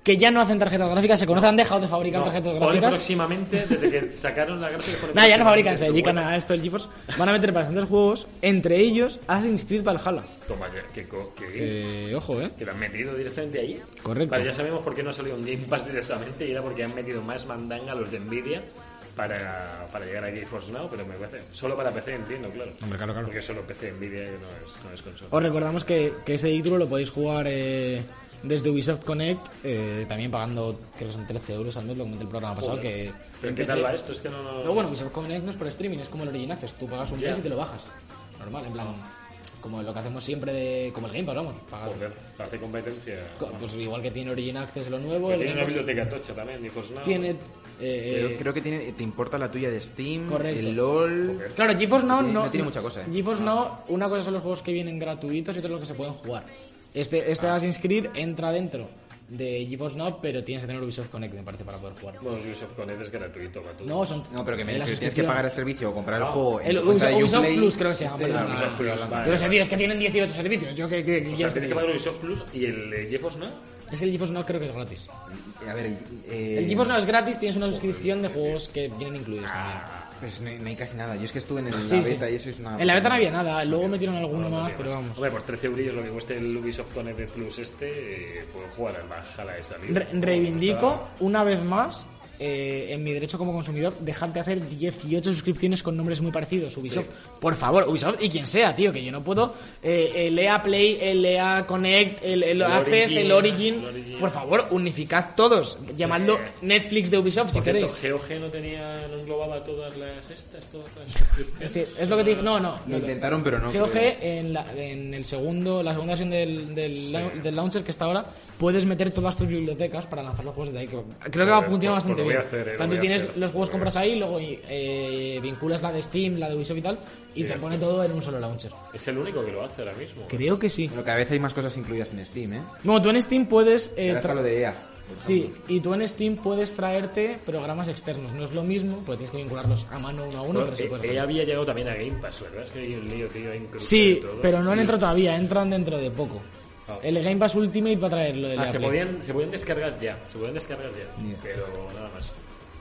que ya no hacen tarjetas gráficas, se conocen, han dejado de fabricar No, tarjetas gráficas. próximamente, desde que sacaron la gráfica. Nada, ya no fabrican, se dedican bueno. a esto el GeForce. Van a meter bastantes juegos, entre ellos Assassin's Creed Valhalla. Toma, que, co- que, Que, ojo, eh. que lo han metido directamente ahí. Correcto. Vale, ya sabemos por qué no ha salido un Game Pass directamente y era porque han metido más mandanga a los de Nvidia para, para llegar a GeForce Now, pero me parece solo para PC, entiendo, claro. Hombre, claro, claro. Porque solo PC Nvidia no es, no es consola. Os recordamos que, que ese título lo podéis jugar eh, desde Ubisoft Connect, eh, también pagando, creo que son 13 euros al mes, lo comenté el programa pasado. Joder. que ¿Pero qué tal va esto? Es que no... no... No, bueno, Ubisoft Connect no es por streaming, es como el Origin Access. Tú pagas un Ya. mes y te lo bajas. Normal, en plan, como lo que hacemos siempre de. como el Game Pass, vamos. Pagas, Joder, hace competencia. co- pues igual que tiene Origin Access lo nuevo. Que el tiene Game una biblioteca tocha también, GeForce Now. tiene. eh, Creo, creo que tiene, te importa la tuya de Steam, Correcto. el LOL. Joder. Claro, GeForce Now No tiene- no, no tiene mucha cosa, ¿eh? GeForce Now, una cosa son los juegos que vienen gratuitos y otra los que se pueden jugar. Este, este Assassin's Creed entra dentro de GeForce Now, pero tienes que tener Ubisoft Connect, me parece, para poder jugar. Bueno, Ubisoft Connect es gratuito. No, son. No, pero que me dices, tienes que pagar el servicio o comprar el Ah, juego en El cuenta Ubisoft, Ubisoft Uplay. Plus creo que se llama, Este. Ubisoft Plus, Ah. Pero tío, es que tienen 18 servicios. Yo, ¿qué, qué, qué O sea, que tienes que pagar Ubisoft Plus y el eh, GeForce Now. Es que el GeForce Now creo que es gratis. A ver, eh, El GeForce Now es gratis, tienes una suscripción de juegos que vienen incluidos también. Pues no hay, no hay casi nada. Yo es que estuve en el- Sí, la sí. beta y eso es una. En la beta no había nada, luego metieron alguno más, pero vamos. Hombre, por 13 eurillos lo que cueste el Ubisoft Connect Plus este, eh, puedo jugar al Valhalla de salida. Re- reivindico una vez más eh, en mi derecho como consumidor dejar de hacer 18 suscripciones con nombres muy parecidos. Ubisoft, por favor, Ubisoft y quien sea, tío, que yo no puedo. Eh, el EA Play, el EA Connect, el, el, Access, Origin, el Origin. el Origin. Por favor, unificad todos. Llamadlo Eh, Netflix de Ubisoft si cierto, queréis. GOG no tenía, no englobaba todas las estas, todas las suscripciones. Sí, es lo que te digo. No, no. Lo intentaron, pero no. GOG creo. en, la- en el segundo, la segunda versión del, del, lau- del launcher que está ahora, puedes meter todas tus bibliotecas para lanzar los juegos desde ahí. Creo que va a funcionar bastante lo voy a hacer, eh, Tanto a tienes hacer. los juegos compras ahí, luego eh, vinculas la de Steam, la de Ubisoft y tal, y te pone todo en un solo launcher. Es el único que lo hace ahora mismo. Creo que sí. Bueno, cada vez hay más cosas incluidas en Steam, ¿eh? Bueno, tú en Steam puedes... eh, Ahora lo de EA. Sí, y tú en Steam puedes traerte programas externos. No es lo mismo, porque tienes que vincularlos a mano uno a uno, Bueno, pero sí eh, puedes eh, había llegado también a Game Pass, ¿verdad? Es que hay un lío, tío, hay un Sí, pero no han entrado todavía, entran dentro de poco. El Game Pass Ultimate va a traer lo de Ah, la se Play. podían, se podían descargar ya, se podían descargar ya, Yeah. pero nada más.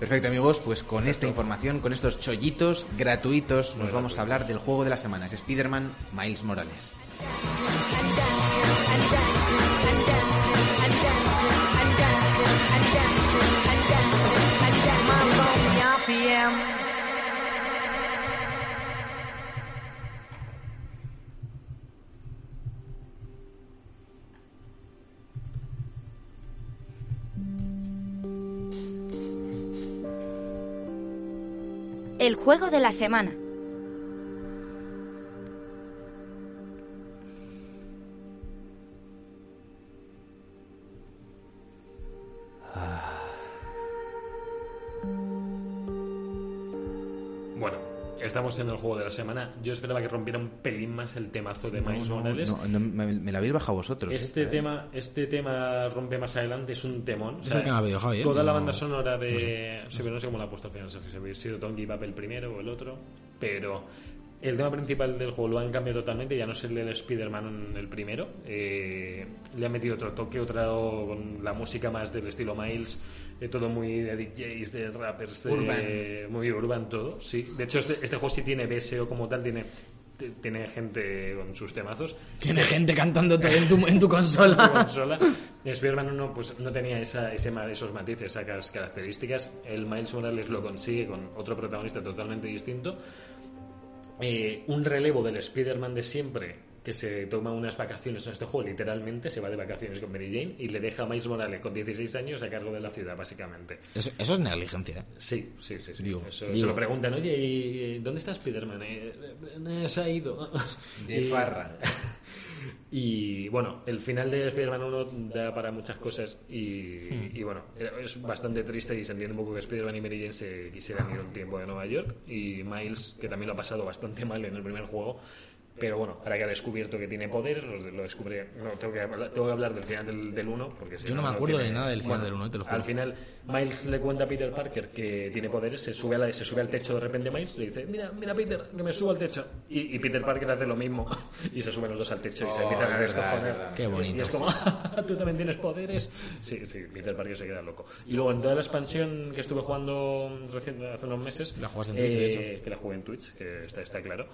Perfecto, amigos, pues con esta información, con estos chollitos gratuitos, nos vamos a hablar del juego de la semana. Es Spider-Man Miles Morales. El juego de la semana. Estamos en el juego de la semana. Yo esperaba que rompiera un pelín más el temazo de Miles Morales. No, no, me, me lo habéis bajado vosotros. Este tema, este tema rompe más adelante, es un temón. O Es el que me ha pedido Javi, ¿eh? Toda la No- banda sonora de. Sí, pero no sé cómo la ha puesto al final, si había sido Give Up el primero o el otro. Pero el tema principal del juego lo han cambiado totalmente, ya no es el del Spider-Man el primero. eh, le han metido otro toque, otra con la música más del estilo Miles. Eh, todo muy de DJs, de rappers, de- Urban. muy urban todo, sí. De hecho, este, este juego sí tiene BSO como tal, tiene, tiene gente con sus temazos. Tiene gente cantando todo en tu, en tu tu consola. consola. Spider-Man 1 pues, no tenía esa, ese, esos matices, esas características. El Miles Morales lo consigue con otro protagonista totalmente distinto. Eh, un relevo del Spider-Man de siempre que se toma unas vacaciones en este juego, literalmente se va de vacaciones con Mary Jane y le deja a Miles Morales con 16 años a cargo de la ciudad, básicamente. Eso, eso es negligencia. ¿eh? Sí, sí, sí. sí. Digo, Eso- digo. Se lo preguntan, oye, ¿y dónde está Spider-Man? Eh, eh, se ha ido. De farra. Y bueno, el final de Spider-Man 1 da para muchas cosas y, Hmm. y bueno, es bastante triste y se entiende un poco que Spider-Man y Mary Jane se quisieran ir un tiempo de Nueva York y Miles, que también lo ha pasado bastante mal en el primer juego, pero bueno, ahora que ha descubierto que tiene poder, lo, descubre... No, tengo que, hablar, tengo que hablar del final del, del 1 porque si Yo no me acuerdo tiene- de nada del final del uno, te lo juro. Al final, Miles le cuenta a Peter Parker que tiene poderes, se sube, a la- se sube al techo de repente Miles, le dice, mira, mira Peter, que me subo al techo. Y, y Peter Parker hace lo mismo y se suben los dos al techo y se Oh, empiezan a descojonar. Qué bonito. Y es como, "Ah, tú también tienes poderes. Sí, sí, Peter Parker se queda loco. Y luego en toda la expansión que estuve jugando recién, hace unos meses, La jugaste en Twitch, de eh, que la jugué en Twitch, que está, está claro.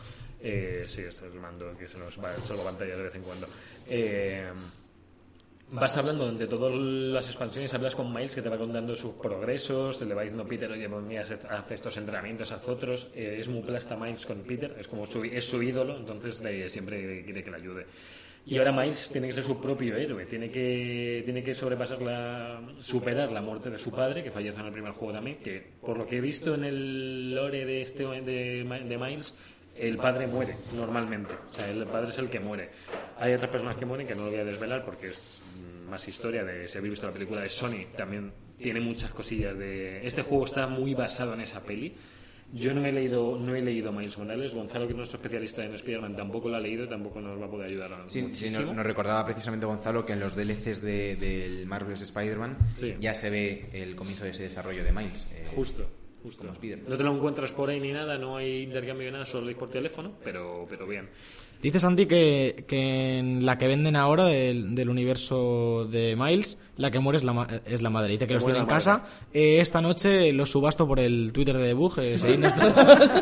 Eh, sí, está el mando que se nos va el salvo pantalla de vez en cuando. Eh, vas hablando de todas las expansiones, hablas con Miles que te va contando sus progresos, le va diciendo Peter, oye, pues mira, haz estos entrenamientos, haz otros. Eh, es muy plasta Miles con Peter, es como su, es su ídolo, entonces siempre quiere que le ayude. Y ahora Miles tiene que ser su propio héroe, tiene que, tiene que sobrepasar la, superar la muerte de su padre, que falleció en el primer juego también, que por lo que he visto en el lore de, este, de Miles, el padre muere normalmente. O sea, el padre es el que muere. Hay otras personas que mueren que no lo voy a desvelar porque es más historia de si habéis visto la película de Sony también tiene muchas cosillas de este juego está muy basado en esa peli yo no he leído no he leído Miles Morales Gonzalo que es nuestro especialista en Spider-Man tampoco lo ha leído tampoco nos va a poder ayudar Sí, sí, nos, nos recordaba precisamente Gonzalo que en los DLCs de- del Marvel's Spider-Man Sí. ya se ve el comienzo de ese desarrollo de Miles. eh, justo justo como no te lo encuentras por ahí ni nada no hay intercambio de nada solo hay por teléfono pero pero bien Dice Santi que, que en la que venden ahora del, del universo de Miles, la que muere es la, es la madre. Dice que los tiene en casa. Eh, esta noche los subasto por el Twitter de Debug. Eh.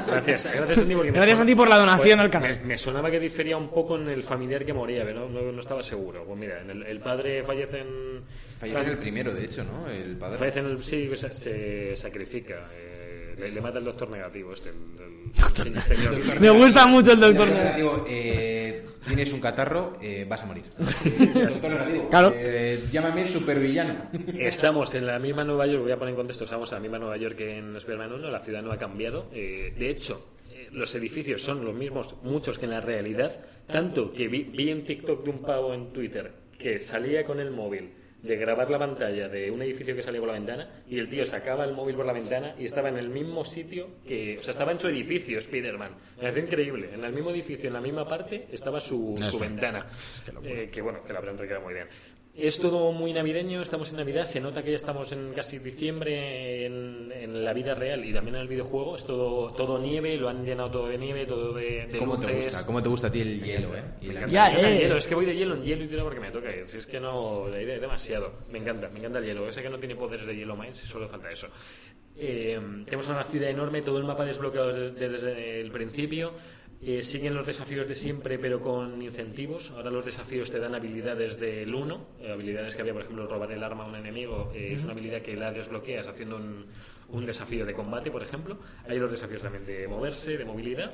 Gracias, gracias Santi, porque Gracias, Santi, por la donación Pues, al canal. Me, me sonaba que difería un poco en el familiar que moría, pero no, no, no estaba seguro. Pues mira, en el, el padre fallece en... Fallece en el primero, de hecho, ¿no? El padre. Fallece en el... Sí, se, se sacrifica. eh, le, le mata el doctor negativo este, el, el- el señor. Me gusta mucho el doctor. Doctor negativo, eh, tienes un catarro, eh, vas a morir. Doctor negativo, Claro. eh, llámame supervillano. Estamos en la misma Nueva York, voy a poner en contexto, estamos en la misma Nueva York que en Spider-Man 1, la ciudad no ha cambiado. eh, de hecho, eh, los edificios son los mismos, muchos que en la realidad, tanto que vi, vi en TikTok de un pavo en Twitter que salía con el móvil de grabar la pantalla de un edificio que salía por la ventana y el tío sacaba el móvil por la ventana y estaba en el mismo sitio que, o sea, estaba en su edificio Spider-Man. Me pareció increíble. En el mismo edificio, en la misma parte, estaba su, su ventana. Eh, que bueno, que la habrán recreado muy bien. Es todo muy navideño, estamos en Navidad, se nota que ya estamos en casi diciembre en, en la vida real y también en el videojuego, es todo, todo nieve, lo han llenado todo de nieve, todo de, de ¿Cómo te gusta? ¿Cómo te gusta a ti el hielo, eh? Y la- Ya, Me encanta el eh. hielo, es que voy de hielo en hielo y tiro porque me toca. Si es que no, demasiado. Me encanta, me encanta el hielo. Ese que no tiene poderes de hielo más, solo falta eso. Eh, tenemos una ciudad enorme, todo el mapa desbloqueado desde, desde el principio. Eh, siguen los desafíos de siempre, pero con incentivos. Ahora los desafíos te dan habilidades del 1, eh, habilidades que había, por ejemplo, robar el arma a un enemigo. eh, Es una habilidad que la desbloqueas haciendo un, un desafío de combate, por ejemplo. Hay los desafíos también de moverse, de movilidad.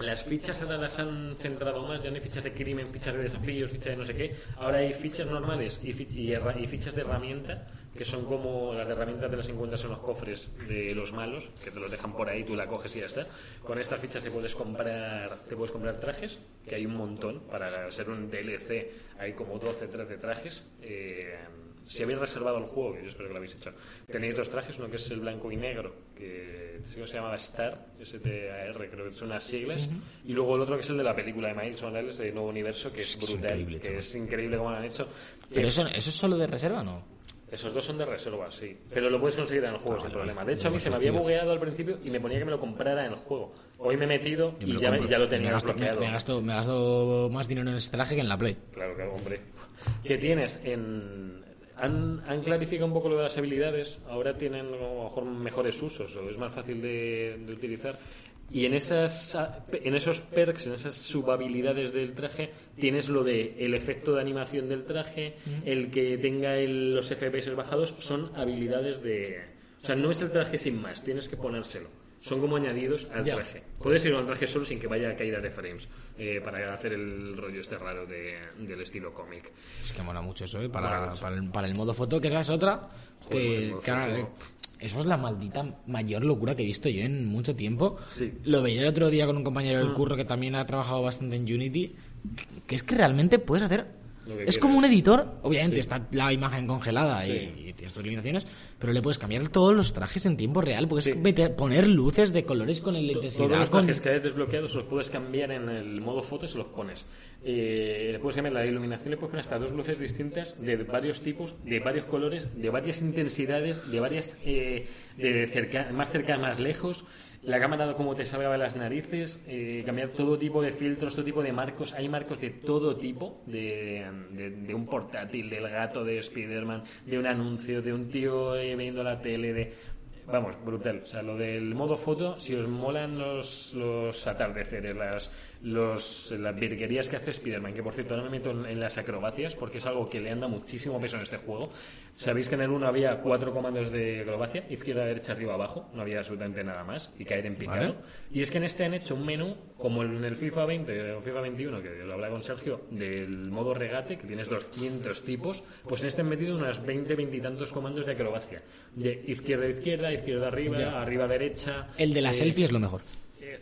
Las fichas ahora las han centrado más, ya no hay fichas de crimen, fichas de desafíos, fichas de no sé qué. Ahora hay fichas normales y, fi- y y fichas de herramienta, que son como las de herramientas te las encuentras en los cofres de los malos, que te los dejan por ahí, tú la coges y ya está. Con estas fichas te puedes comprar, te puedes comprar trajes, que hay un montón, para ser un DLC hay como 12, 13 trajes. Eh, si habéis reservado el juego, que yo espero que lo habéis hecho, tenéis dos trajes, uno que es el blanco y negro, que se llamaba Star, S-T-A-R, creo que son unas siglas, y luego el otro que es el de la película de Miles Morales, de Nuevo Universo, que es, Es brutal, increíble, que chaval. es increíble cómo lo han hecho. Pero Que- eso, eso es solo de reserva, ¿no? Esos dos son de reserva, sí. Pero lo puedes conseguir en el juego Ah, sin vale, problema. De hecho, a mí se me había bugueado al principio y me ponía que me lo comprara en el juego. Hoy me he metido y ya, ya lo tenía me gasto, me, me gasto, me gasto más dinero en este traje que en la Play. Claro, claro, hombre. Que tienes en... Han, han clarificado un poco lo de las habilidades, ahora tienen a lo mejor mejores usos o es más fácil de, de utilizar. Y en, esas, en esos perks, en esas subhabilidades del traje, tienes lo de el efecto de animación del traje, el que tenga el- los FPS bajados, son habilidades de... O sea, no es el traje sin más, tienes que ponérselo. son como añadidos al Ya. traje. Puedes ir a un traje solo sin que vaya a caídas de frames eh, para hacer el rollo este raro de- del estilo cómic. Es que mola mucho eso, ¿eh? Para, para, el, para el modo foto, que esa es otra. Joder, que, que ahora, eh, eso es la maldita mayor locura que he visto yo en mucho tiempo. Sí. Mm. Lo veía el otro día con un compañero del curro que también ha trabajado bastante en Unity. Que es que realmente puedes hacer. Es como un editor. Obviamente Sí. está la imagen congelada Sí. y, y tienes tus limitaciones. Pero le puedes cambiar todos los trajes en tiempo real. Puedes Sí. meter- poner luces de colores con electricidad. Todos los con- trajes que hayas desbloqueados los puedes cambiar en el modo foto y se los pones. Eh, le puedes cambiar la iluminación, le puedes poner hasta dos luces distintas de varios tipos, de varios colores, de varias intensidades, de varias eh, de cerca, más cerca, más lejos. La cámara como te sabe a las narices, eh, cambiar todo tipo de filtros, todo tipo de marcos. Hay marcos de todo tipo, de, de- de un portátil, del gato de Spider-Man, de un anuncio, de un tío eh, viendo la tele, de... Vamos, brutal. O sea, lo del modo foto, si os molan los, los atardeceres, las, los, las virguerías que hace Spider-Man, que por cierto ahora me meto en, en las acrobacias porque es algo que le anda muchísimo peso en este juego. Sabéis que en el 1 había cuatro comandos de acrobacia, izquierda, derecha, arriba, abajo, no había absolutamente nada más, y caer en picado. Vale. Y es que en este han hecho un menú, como en el FIFA 20 o FIFA 21, que lo hablaba con Sergio, del modo regate, que tienes 200 tipos, pues en este han metido unas 20, 20 y tantos comandos de acrobacia. De izquierda, izquierda, izquierda, arriba, Ya. arriba, derecha. El de la Eh, selfie es lo mejor.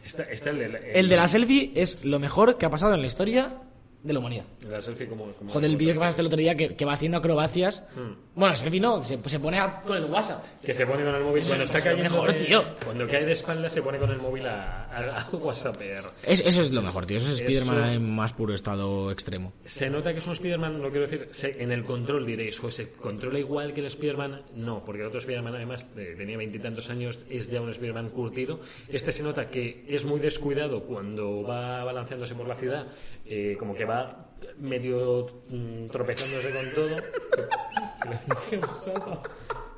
Está, está el de la, El de la selfie es lo mejor que ha pasado en la historia de la humanidad. la selfie como... como Joder, el vídeo que pasaste el otro día que, que va haciendo acrobacias. Hmm. Bueno, selfie no, se, se pone a- con el WhatsApp. Que se pone con el móvil cuando está es lo cayendo. mejor, de- tío. Cuando cae de espalda se pone con el móvil a, a, a whatsappear. Es- eso es lo mejor, tío. Eso es Eso- Spider-Man en más puro estado extremo. Se nota que es un Spider-Man, no quiero decir, se- en el control diréis, pues se controla igual que el Spider-Man. No, porque el otro Spider-Man además eh, tenía veintitantos años, es ya un Spider-Man curtido. Este se nota que es muy descuidado cuando va balanceándose por la ciudad, eh, como que va medio mm, tropezándose con todo.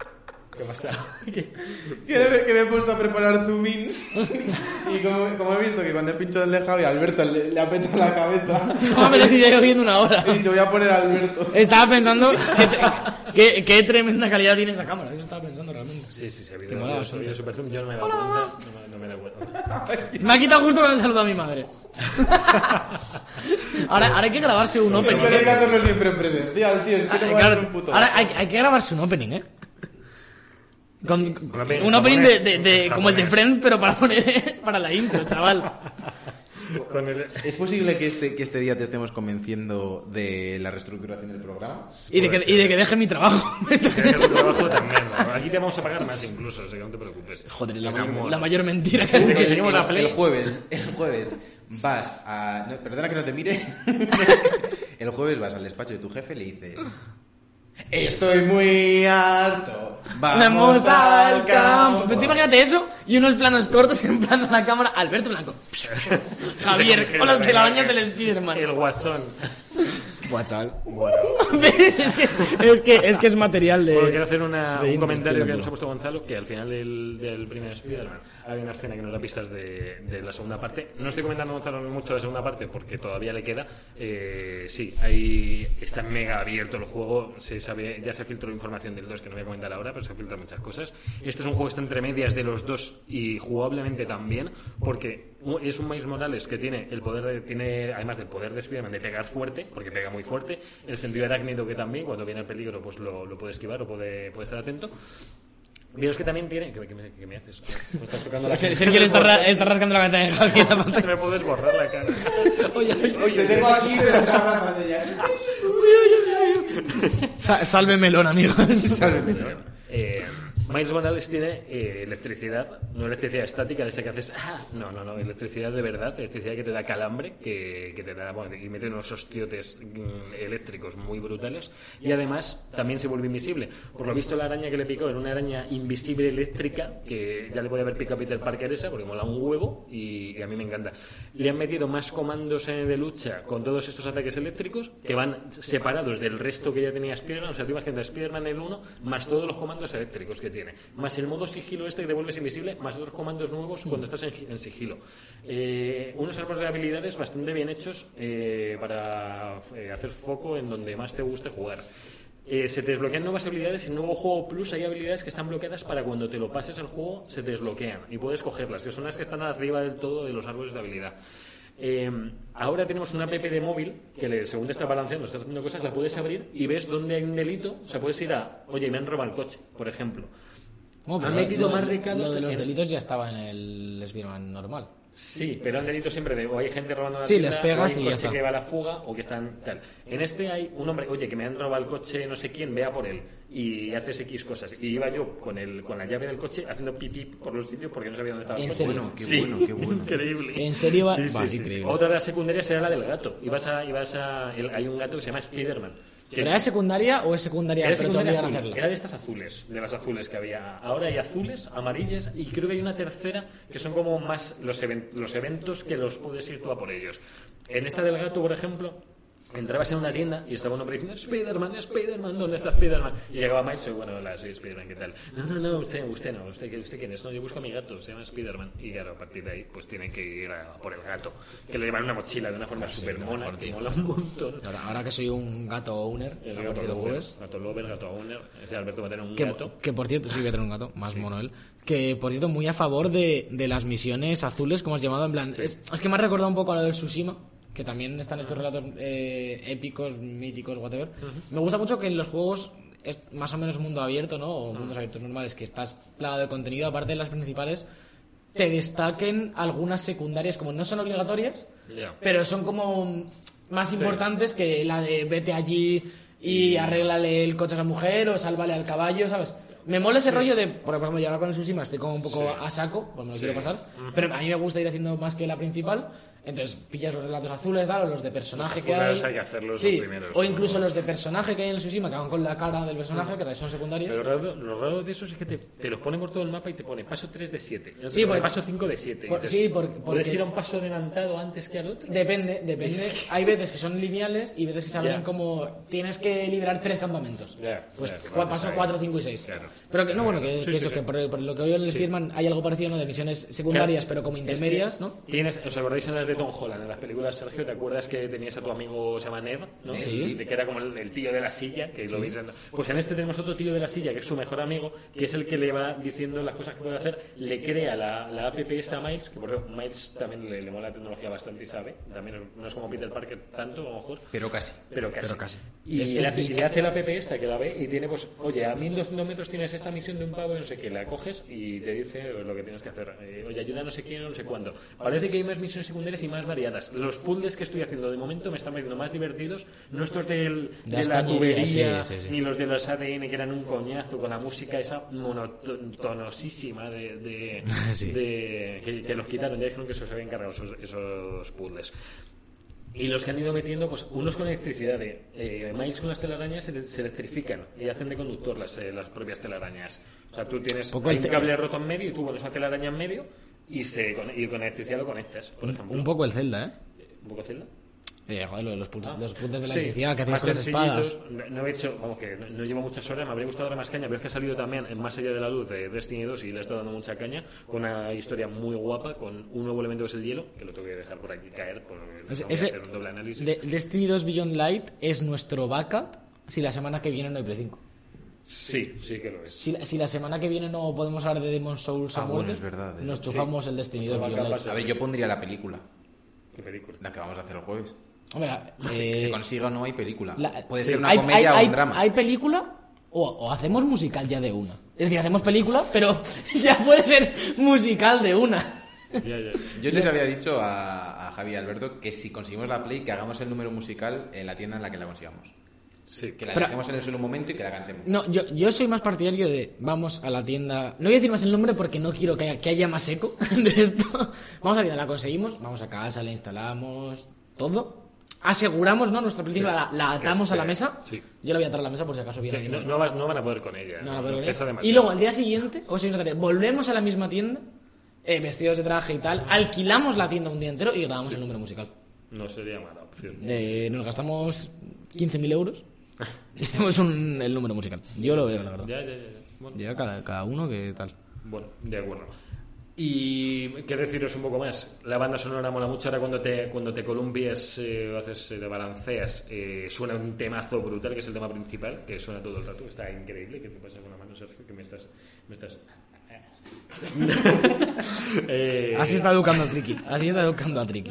¿Qué pasa? ¿Qué pasa? ¿Qué- Que me, que me he puesto a preparar zoom ins y como, como he visto que cuando he pinchado el de Javi, Alberto le, le apeta la cabeza. No, pero si llevo viendo una hora. He dicho, voy a poner a Alberto. Estaba pensando que te- que- qué tremenda calidad tiene esa cámara. Eso estaba pensando realmente. Sí, sí, se ha Que mola habido bastante. super zoom. Yo no me he dado cuenta. No, me- no me cuenta. Me ha quitado justo cuando saludo a mi madre. ahora, ahora hay que grabarse un opening. Pero hay que hacerlo siempre en presencial, tío. Es que Ah, claro, dar un puto. ahora hay, hay que grabarse un opening, ¿eh? Con, con- opening un opening de, de- de- como el de. Friends, pero para poner para la intro, chaval. Con el- ¿Es posible que este, que este día te estemos convenciendo de la reestructuración del programa? Y de, que, y de que deje mi trabajo. Que dejes tu trabajo también. ¿no? Aquí te vamos a pagar más incluso, así que no te preocupes. Joder, la mayor, la mayor mentira que conseguimos el, la Play. el jueves, el jueves vas a... no, perdona que no te mire. el jueves vas al despacho de tu jefe y le dices... Estoy muy harto. Vamos al campo. Pero tú imagínate eso y unos planos cortos en plan a la cámara. Alberto Blanco. Javier, con las telarañas del Spiderman. El guasón. Buah, chaval. Bueno. Es que, es que es que es material de. Bueno, quiero hacer una- de un comentario que nos ha puesto Gonzalo, que al final del, del primer Spider-Man hay una escena que nos da pistas de, de la segunda parte. No estoy comentando Gonzalo mucho la segunda parte porque todavía le queda. Eh, sí, ahí está mega abierto el juego, se sabe, ya se filtró información del 2 que no voy a comentar ahora, pero se filtran muchas cosas. Este es un juego que está entre medias de los dos y jugablemente también, porque es un Miles Morales que tiene el poder de- tiene además del poder de Spider-Man de pegar fuerte, porque pega muy fuerte, el sentido arácnido que también, cuando viene el peligro, pues lo, lo puede esquivar o puede, puede estar atento. Pero es que también tiene. ¿Qué, qué me, qué me haces? Me estás tocando la Se- Sergio le está, ra- está rascando la cabeza de Javi en la pantalla. Me puedes borrar la cara. Oye, te tengo aquí, pero se me la pantalla. Salve melón, amigos. Sálveme. Eh, Miles Morales tiene eh, electricidad, no electricidad estática, de esa que haces. ¡ah! No, no, no, electricidad de verdad, electricidad que te da calambre, que, que te da. Bueno, y mete unos hostiotes mm, eléctricos muy brutales. Y además también se vuelve invisible. Por lo visto, la araña que le picó era una araña invisible eléctrica, que ya le puede haber picado a Peter Parker esa, porque mola un huevo, y, y a mí me encanta. Le han metido más comandos de lucha con todos estos ataques eléctricos, que van separados del resto que ya tenía Spider-Man. O sea, tú imagínate Spider-Man el 1, más todos los comandos eléctricos que tiene. Más el modo sigilo este que te vuelves invisible, más otros comandos nuevos cuando estás en, en sigilo. Eh, unos árboles de habilidades bastante bien hechos eh, para eh, hacer foco en donde más te guste jugar. eh, se te desbloquean nuevas habilidades. En nuevo juego Plus hay habilidades que están bloqueadas para cuando te lo pases al juego se te desbloquean y puedes cogerlas, que son las que están arriba del todo de los árboles de habilidad. Eh, ahora tenemos una app de móvil que según te está balanceando, estás haciendo cosas, la puedes abrir y ves dónde hay un delito. O sea, puedes ir a, oye, me han robado el coche, por ejemplo. Bueno, Han pero metido lo- más recados Lo de los en- delitos ya estaba en el Spider-Man normal. Sí, pero han delito siempre de o hay gente robando una Sí, tienda, les pegas o hay un y ya coche que va a la fuga o que están tal. En este hay un hombre, oye, que me han robado el coche no sé quién, vea por él y haces X cosas. Y iba yo con el con la llave del coche haciendo pipí por los sitios porque no sabía dónde estaba el ¿En coche. serio? Bueno, qué Sí, bueno, qué bueno. Increíble. ¿En serio va- Sí, sí, va, sí, sí. increíble. Otra de las secundarias era la del gato. Ibas a, ibas a, el- hay un gato que se llama Spiderman. Que- ¿Pero era secundaria o es secundaria? era pero secundaria azul, era de estas azules, de las azules que había. Ahora hay azules, amarillas y creo que hay una tercera que son como más los, even- los eventos que los puedes ir tú a por ellos. En esta del gato, por ejemplo, entrabas en una tienda y estaba un hombre diciendo Spiderman, Spiderman, ¿dónde está Spiderman? Y llegaba Miles y bueno, hola, soy Spiderman, ¿qué tal? No, no, no, usted, usted no, usted, ¿usted quién es? No, yo busco a mi gato, se llama Spiderman. Y claro, a partir de ahí, pues tienen que ir a por el gato, que le llevan una mochila de una forma súper mona, que mola un montón. Ahora, ahora que soy un gato owner, El gato de lover, gato lover, gato owner. Ese Alberto va a tener un que, gato. que por cierto, sí voy a tener un gato, más mono él. Que por cierto, muy a favor de, de las misiones azules, como has llamado, en plan. Es, es que me ha recordado un poco a lo del Tsushima, que también están estos relatos eh, épicos, míticos, whatever. Me gusta mucho que en los juegos es más o menos mundo abierto, ¿no? O mundos abiertos normales, que estás plagado de contenido, aparte de las principales, te destaquen algunas secundarias, como no son obligatorias, pero son como más importantes que la de vete allí y arréglale el coche a esa mujer o sálvale al caballo, ¿sabes? Me mola ese rollo de, por ejemplo, yo ahora con el Tsushima estoy como un poco a saco, pues me lo quiero pasar, pero a mí me gusta ir haciendo más que la principal, entonces pillas los relatos azules, tal, o los de personaje Los que hay. hay que hacerlos sí, primeros, o incluso los de personaje que hay en el Tsushima, que van con la cara del personaje, que son secundarios. Lo raro, lo raro de eso es que te, te los pone por todo el mapa y te pone paso 3 de 7. Sí, porque- paso 5 de 7. por- sí, porque- ¿Puedes porque- ir a un paso adelantado antes que al otro? Depende, depende. Hay veces que son lineales y veces que se abren Ya. como tienes que liberar tres campamentos. Ya, pues vale, paso ahí. 4, 5 y 6. Claro. Pero que no, bueno, que, Sí, que sí, eso, sí. que por, por lo que veo en el Spearman hay algo parecido, ¿no? De misiones secundarias, pero como intermedias, Es que ¿no? Tienes, ¿Os acordáis en las de Tom Holland, en las películas, Sergio? ¿Te acuerdas que tenías a tu amigo, se llama Ned, ¿no? Sí. Y que era como el, el tío de la silla, que lo veis en- Pues en este tenemos otro tío de la silla, que es su mejor amigo, que es el que le va diciendo las cosas que puede hacer, le crea la, la app esta a Miles, que por ejemplo, Miles también le, le mola la tecnología bastante y sabe, también no es como Peter Parker tanto, a lo mejor, Pero casi. pero casi. Pero casi. Y, Es- le, es hace, le hace la app esta que la ve y tiene, pues, oye, a 1200 metros tienes esta misión de un pavo, no sé qué, la coges y te dice lo que tienes que hacer. Eh, oye, ayuda no sé quién, no sé cuándo. Parece que hay más misiones secundarias y más variadas. Los puzzles que estoy haendo de momento me están pareciendo más divertidos, no estos del, De la tubería, sí, sí, sí. ni los de los ADN que eran un coñazo con la música esa monotonosísima de, de, de- que, que los quitaron, ya dijeron que se os habían cargado esos, esos puzzles. Y los que han ido metiendo, pues unos con electricidad. De, eh, Miles con las telarañas se, se electrifican y hacen de conductor las, eh, las propias telarañas. O sea, tú tienes Poco hay un cable roto en medio y tú pones una telaraña en medio y, se, y con electricidad lo conectas, por ejemplo. Un poco el Zelda, ¿eh? ¿Un poco Zelda? Eh, joder, lo de los, puls- los puntos de la Sí, electricidad que hacías con las espadas. No, he hecho, vamos que no, no llevo muchas horas, me habría gustado dar más caña, pero es que ha salido también en Más allá de la luz de Destiny 2 y le he estado dando mucha caña, con una historia muy guapa, con un nuevo elemento que es el hielo, que lo tengo que dejar por aquí caer, porque Ese- hacer un doble análisis. de- Destiny 2 Beyond Light es nuestro backup si la semana que viene no hay Play 5. Sí, sí que lo es. Si, la- si la semana que viene no podemos hablar de Demon's Souls Ah, a bueno, muerte, es verdad, eh. nos chufamos el Destiny 2 Nuestro Beyond Light. A ver, yo pondría la película, ¿Qué película? la que vamos a hacer el jueves. Hombre, que eh, se consiga o no hay película. la- Puede sí, ser una hay- comedia hay- o un drama. Hay película o, o hacemos musical ya de una. Es decir, hacemos película, pero ya puede ser musical de una. Yo les había dicho a, a Javi y Alberto que si conseguimos la play, que hagamos el número musical en la tienda en la que la consigamos. Sí, Que la Pero- dejemos en el suelo un momento y que la cantemos. No, yo, yo soy más partidario de vamos a la tienda. No voy a decir más el nombre porque no quiero que haya, que haya más eco de esto. Vamos a la tienda, la conseguimos, vamos a casa, la instalamos, todo. Aseguramos, ¿no? Nuestra película la, la atamos a la mesa. Sí. Yo la voy a atar a la mesa por si acaso viene Sí, no, no vas- no van a poder con ella. No, no, pero pesa y demasiado. luego al día siguiente, o sea, fíjate, volvemos a la misma tienda, eh, vestidos de traje y tal, alquilamos la tienda un día entero y grabamos el número musical. No sería mala opción. Eh, nos gastamos 15.000 euros y hacemos un- el número musical. Yo lo veo, la verdad. Ya, ya, ya. ya. Bueno, Ya cada, cada uno que tal. bueno, de acuerdo. Y qué deciros un poco más. La banda sonora mola mucho. Ahora cuando te, cuando te columpias eh, o haces, eh, te balanceas, eh, suena un temazo brutal, que es el tema principal, que suena todo el rato. Está increíble. ¿Qué te pasa con la mano, Sergio? Que me estás... Me estás... Eh, Así está educando a Triki. Así está educando a Triki.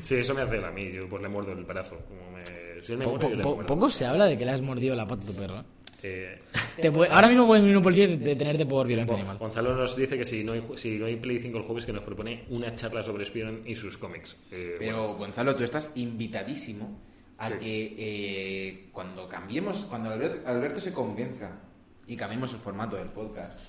Sí, eso me hace él a mí. Yo pues le muerdo el brazo. Como me... Si él me Po- muerde, yo po- le po- muerdo. poco se habla de que le has mordido la pata a tu perro. Te puede- ahora mismo puede venir un policía y detenerte por violencia Bueno, animal. Gonzalo nos dice que si no, hay, ju- si no hay Play 5 el jueves que nos propone una charla sobre Spider-Man y sus cómics. Eh, Pero Gonzalo, tú estás invitadísimo a Sí. que eh, cuando cambiemos, cuando Albert- Alberto se convenza y cambiemos el formato del podcast,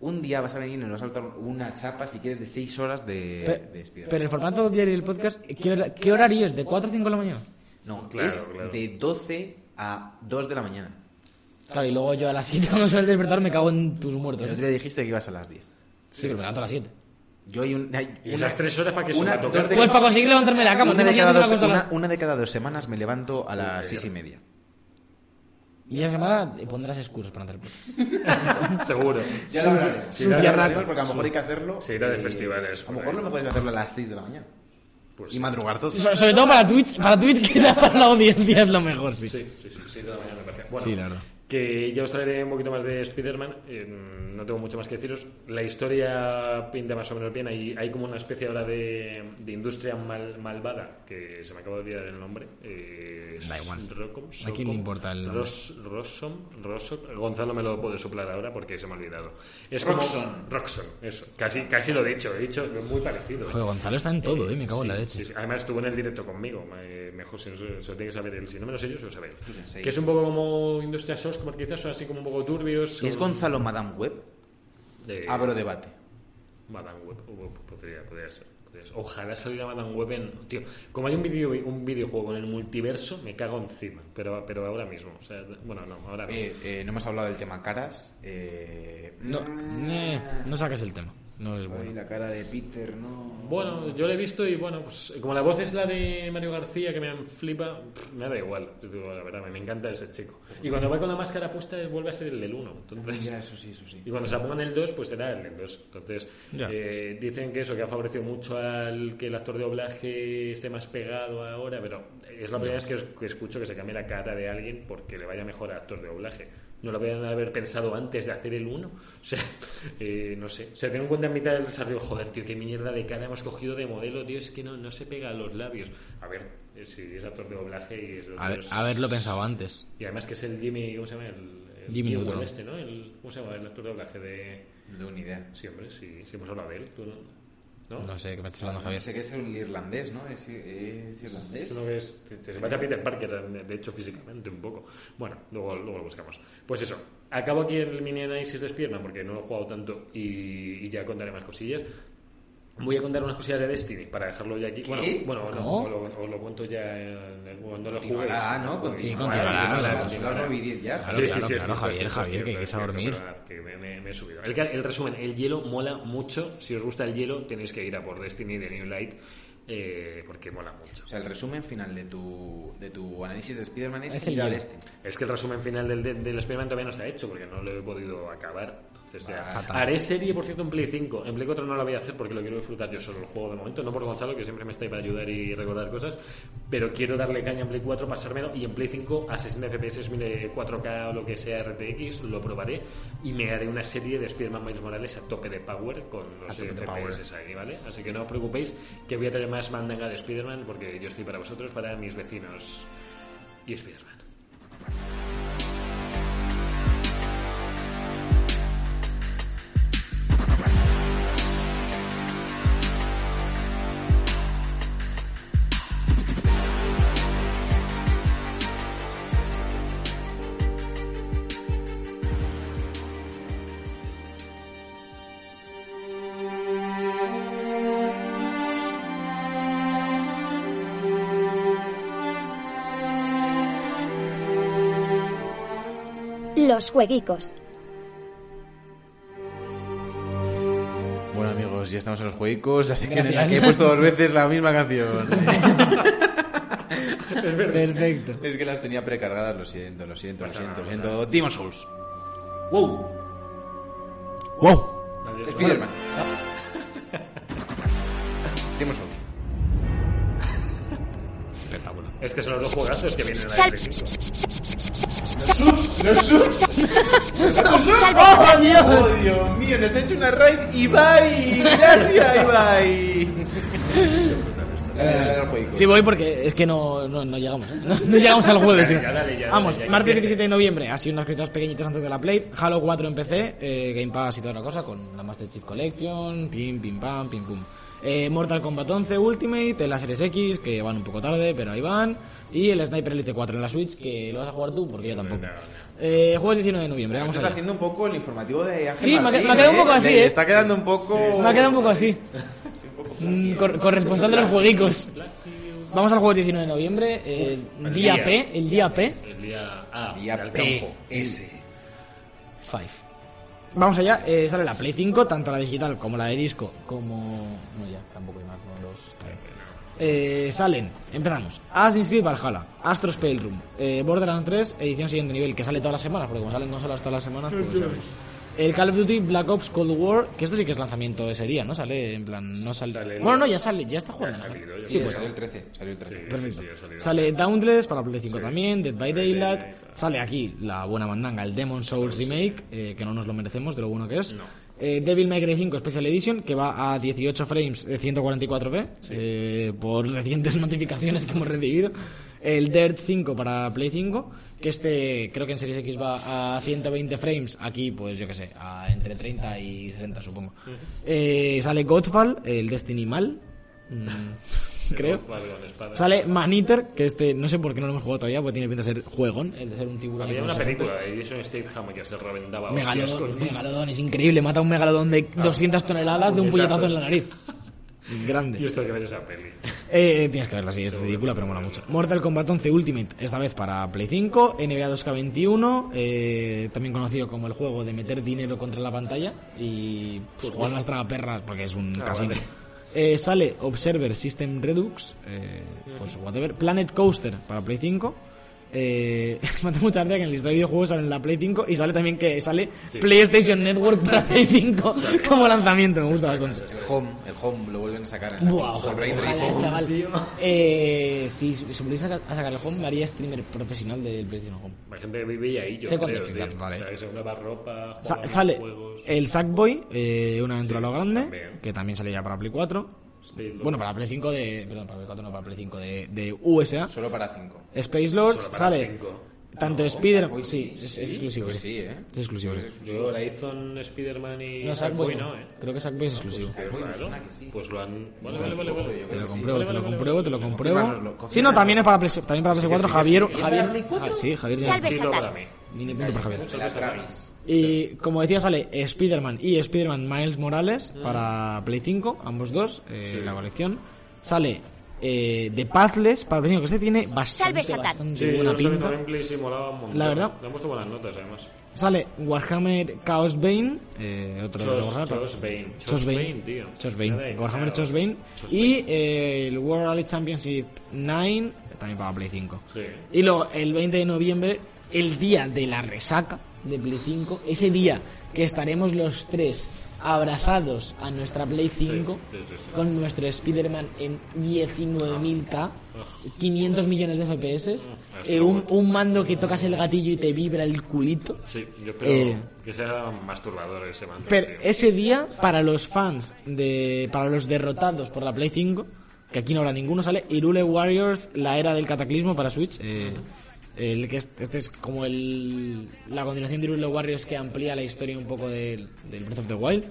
un día vas a venir y nos vas a soltar una chapa, si quieres, de 6 horas de, Pe- de Spider-Man. pero el formato diario del podcast, ¿qué, hora- qué horario es? ¿De 4 a 5 de la mañana? No, Claro, es claro. de 12 a 2 de la mañana. Claro, y luego yo a las 7 cuando suele despertar me cago en tus muertos. El ¿eh? otro día dijiste que ibas a las 10. Sí, pero me levanto a las 7. Yo hay un... hay ¿Y esas tres horas para son? una- ¿Para tocar? Pues para conseguir levantarme de la cama. una, de cada que dos, una una, una de cada dos semanas me levanto a las 6 y media. Y esa semana pondrás excusas para hacer el podcast. Seguro. Ya lo hablaré. Sí, porque a lo mejor hay que hacerlo. Se irá de festivales A lo mejor ahí. lo mejor es hacerlo a las 6 de la mañana. Pues y madrugar todo. So- sobre todo para Twitch, para Twitch que da para la audiencia es lo mejor, sí. Sí, sí, sí, sí, de la mañana me parece. Bueno, Sí, la verdad. Que ya os traeré un poquito más de Spider-Man. eh, no tengo mucho más que deciros. La historia pinta más o menos bien. Hay, hay como una especie ahora de, de industria mal- malvada que se me acaba de olvidar el nombre. eh, Da igual. Rocom, ¿A quién le importa el nombre? Ros- Rosom, Rosom. Gonzalo me lo puede soplar ahora porque se me ha olvidado. Es como Roxxon. Roxxon, eso. Casi, casi lo he dicho. He dicho muy parecido. ¿eh? Joder, Gonzalo está en todo, eh, me cago en la Sí, leche. sí, sí. Además estuvo en el directo conmigo. me- Mejor si no se, lo tiene que saber él. Si no me lo sé yo, se lo sabéis. Su sensei. Que es un poco como Industria Quizás, son así como un poco turbios. ¿Es Gonzalo Madame Web? de Abro debate. Madame Web. Podría, podría ser. podría ser. Ojalá saliera Madame Web en... Tío, como hay un, video, un videojuego en el multiverso, me cago encima. Pero, pero ahora mismo. O sea, bueno, no, ahora no. Eh, eh, no hemos hablado del tema caras. Eh, No, eh, no saques el tema. No es Ay, bueno. la cara de Peter, no. Bueno, yo lo he visto y bueno, pues como la voz es la de Mario García, que me flipa, pff, me da igual. Yo digo, la verdad, me encanta ese chico. Y cuando va con la máscara puesta, vuelve a ser el del 1. Entonces, Ya, eso sí, eso sí. Y cuando se la pongan el 2, pues será el del 2. Entonces, eh, dicen que eso, que ha favorecido mucho al que el actor de doblaje esté más pegado ahora, pero es la primera vez que escucho que se cambie la cara de alguien porque le vaya mejor al actor de doblaje. No lo habían haber pensado antes de hacer el 1. O sea, eh, no sé. O sea, ten en cuenta en mitad del desarrollo, joder, tío, qué mierda de cara hemos cogido de modelo, tío, es que no, no se pega a los labios. A ver, eh, si es actor de doblaje y es... Es- haberlo pensado antes. y además que es el Jimmy, ¿cómo se llama? El, el Jimmy este, ¿no? El, ¿Cómo se llama? El actor de doblaje de... De una idea. Sí, hombre, sí, sí hemos hablado de él. ¿Tú no? ¿No? No sé qué me estás hablando, Javier. Sé que es un irlandés, ¿no? ¿Es, es irlandés? No ves, te, te parece a Peter Parker, de hecho, físicamente, un poco. Bueno, luego, luego lo buscamos. Pues eso, acabo aquí el mini análisis de Spiderman porque no lo he jugado tanto y, y ya contaré más cosillas. Voy a contar unas cosillas de Destiny para dejarlo ya aquí. Bueno, bueno no, os, lo, os lo cuento ya en el- cuando lo juguéis. Continuará, ¿no? Sí, Continuará. ya. Claro, sí, claro, sí, sí, Javier, Javier, que es cierto, dormir. que me, me- me he subido. El, el resumen, el hielo mola mucho. Si os gusta el hielo, tenéis que ir a por Destiny de New Light eh, porque mola mucho. O sea, el resumen final de tu, de tu análisis de Spider-Man es, Es el a hielo. Destiny. Es que el resumen final del, del, del experimento todavía no está hecho porque no lo he podido acabar. Haré serie, por cierto, en Play 5. En Play 4 no la voy a hacer porque lo quiero disfrutar yo solo el juego de momento. No por Gonzalo, que siempre me está ahí para ayudar y recordar cosas. Pero quiero darle caña en Play 4, pasármelo. Y en Play 5, a 60 FPS, mire 4K o lo que sea RTX, lo probaré. Y me haré una serie de Spider-Man Miles Morales a tope de power con los FPS ahí, ¿vale? Así que no os preocupéis que voy a traer más mandanga de Spider-Man porque yo estoy para vosotros, para mis vecinos y Spider-Man. los jueguicos. Bueno amigos, ya estamos en los jueguicos, la que he puesto dos veces la misma canción. es Perfecto. Es que las tenía precargadas, lo siento, lo siento, lo siento, lo siento. Demon Souls. Wow. Wow. Spiderman. Souls. Que son los dos juegazos que vienen en la Sal- L5. Salve, ¡Oh, Dios! ¡Oh, Dios mío! Nos ha hecho una raid Ibai. Gracias, Ibai. Sí, voy porque es que no, no, no llegamos. ¿eh? No, no llegamos al jueves. Dale, ya, dale, ya, Vamos, ya, martes que- 17 de noviembre. Ha sido unas cositas pequeñitas antes de la Play. Halo 4 en PC, eh, Game Pass y toda la cosa con la Master Chief Collection, pim, pim, pam, pim, pum. Eh, Mortal Kombat 11 Ultimate, la Series X, que van un poco tarde, pero ahí van. Y el Sniper Elite 4 en la Switch, que lo vas a jugar tú, porque yo tampoco. Eh, jueves 19 de noviembre, vamos allá. haciendo un poco el informativo de Ángel Sí, me ha Martín, qued- me ha quedado un poco así, ¿eh? Está quedando un poco... Me ha quedado un poco así. Mm, cor- corresponsal de los jueguicos. Vamos al jueves 19 de noviembre, eh, el día día. P, el día P. El día A. Día P. campo. S. Five. Vamos allá, eh, sale la Play 5, tanto la digital como la de disco, como... No, ya, tampoco hay más, no, dos, está bien. Eh, salen, empezamos, Assassin's Creed Valhalla, Astro's Pale Room, eh, Borderlands 3, edición siguiente nivel, que sale todas las semanas, porque como salen consolas todas las semanas, pues. El Call of Duty Black Ops Cold War, que esto sí que es lanzamiento de serie, ¿no? Sale en plan, no sale... Sale Bueno, no, ya sale, ya está Ya jugando. salido, ya Sí, pues Salió el 13. Salió el 13. Perfecto. Sí, sí. Sale Dauntless para Play 5 también, Dead by Daylight. Daylight. Sale aquí la buena mandanga, el Demon Souls Remake, eh, que no nos lo merecemos de lo bueno que es. No. Eh, Devil May Cry 5 Special Edition, que va a 18 frames de 144p, eh, por recientes notificaciones que hemos recibido. El Dirt 5 para Play 5, que este creo que en Series X va a 120 frames, aquí pues yo que sé, a entre 30 y 60 supongo. Eh, sale Godfall, el Destiny Mal, mm, creo. Sale Maneater, que este no sé por qué no lo hemos jugado todavía, porque tiene pinta de ser juegón, el de ser un tiburón. Había una película de Jason Statham que se reventaba hostias Megalodón, con- Megalodón, es increíble, mata a un megalodón de 200 toneladas de un puñetazo en la nariz. Grande. Hay que ver esa peli. Eh, tienes que verla, sí, es ridícula, pero mola mucho. Mortal Kombat 11 Ultimate, esta vez para Play 5, NBA 2K21, eh, también conocido como el juego de meter dinero contra la pantalla y pues, jugar las tragaperras porque es un Ah, casino. vale. Eh, sale Observer System Redux, eh, pues whatever. Planet Coaster para Play 5. Eh, me hace mucha gracia que en el listado de videojuegos sale en la Play 5 y sale también que sale PlayStation Network para Play 5 como lanzamiento, me gusta bastante. El Home, el Home lo vuelven a sacar en la Buah, ojalá, chaval. Eh, si se pudiese sacar, a sacar el home, me haría streamer profesional del PlayStation Home. La gente vive ahí, yo Sé creo, tío. vale. O sea, que se nueva ropa, Sa- juega sale juegos... el Sackboy, eh, una aventura a lo grande, también. que también sale ya para Play 4. Lord. Bueno, para Play 5 de. Perdón, para Play 4 no, para Play 5 de, de USA. Solo para 5. Space Lords para sale. cinco. Tanto Spider. Sí, es, es exclusivo. Pues sí. ¿eh? Es exclusivo. sí. Yo, Horizon, Spider-Man y No, Sackboy no, no. ¿eh? Creo que Sackboy es exclusivo. Qué raro. Pues lo han... Vale, vale, vale. vale. Te lo compruebo, Vale, te lo compruebo, te lo compruebo. Sí, no, también es para PS, también para PS4. sí, sí, Javier. Javier, sí, Javier. Salve. Mini punto para Javier. La Travis. Y como decía, sale Spider-Man y Spider-Man Miles Morales para Play 5, ambos dos, eh, la colección. Sale eh, The Pathless para Play 5, que este tiene bastante, Salve, bastante Sí, buena pinta. sí molaba un montón. La verdad. Le han puesto buenas notas, además. Sale Warhammer Chaos Bane, eh, otro de los Chos, Warhammer. Chos Bane. Chos Bane, tío. Nada Bane, de Warhammer. Chos Bane. Chos Y eh, el World Rally Championship 9, también para Play 5. Sí. Y luego, el 20 de noviembre, el día de la resaca de Play 5, ese día que estaremos los tres abrazados a nuestra Play 5 sí, sí, sí. con nuestro Spider-Man en 19.000K, 500 millones de FPS, Ah, eh, un, un mando que tocas el gatillo y te vibra el culito. Sí, yo espero Eh, que sea masturbador ese mando. Pero tío. ese día, para los fans, de para los derrotados por la Play 5, que aquí no habrá ninguno, sale Irule Warriors, la era del cataclismo para Switch. eh, el que es- este es como el, la continuación de Irule Warriors que amplía la historia un poco del, del Breath of the Wild.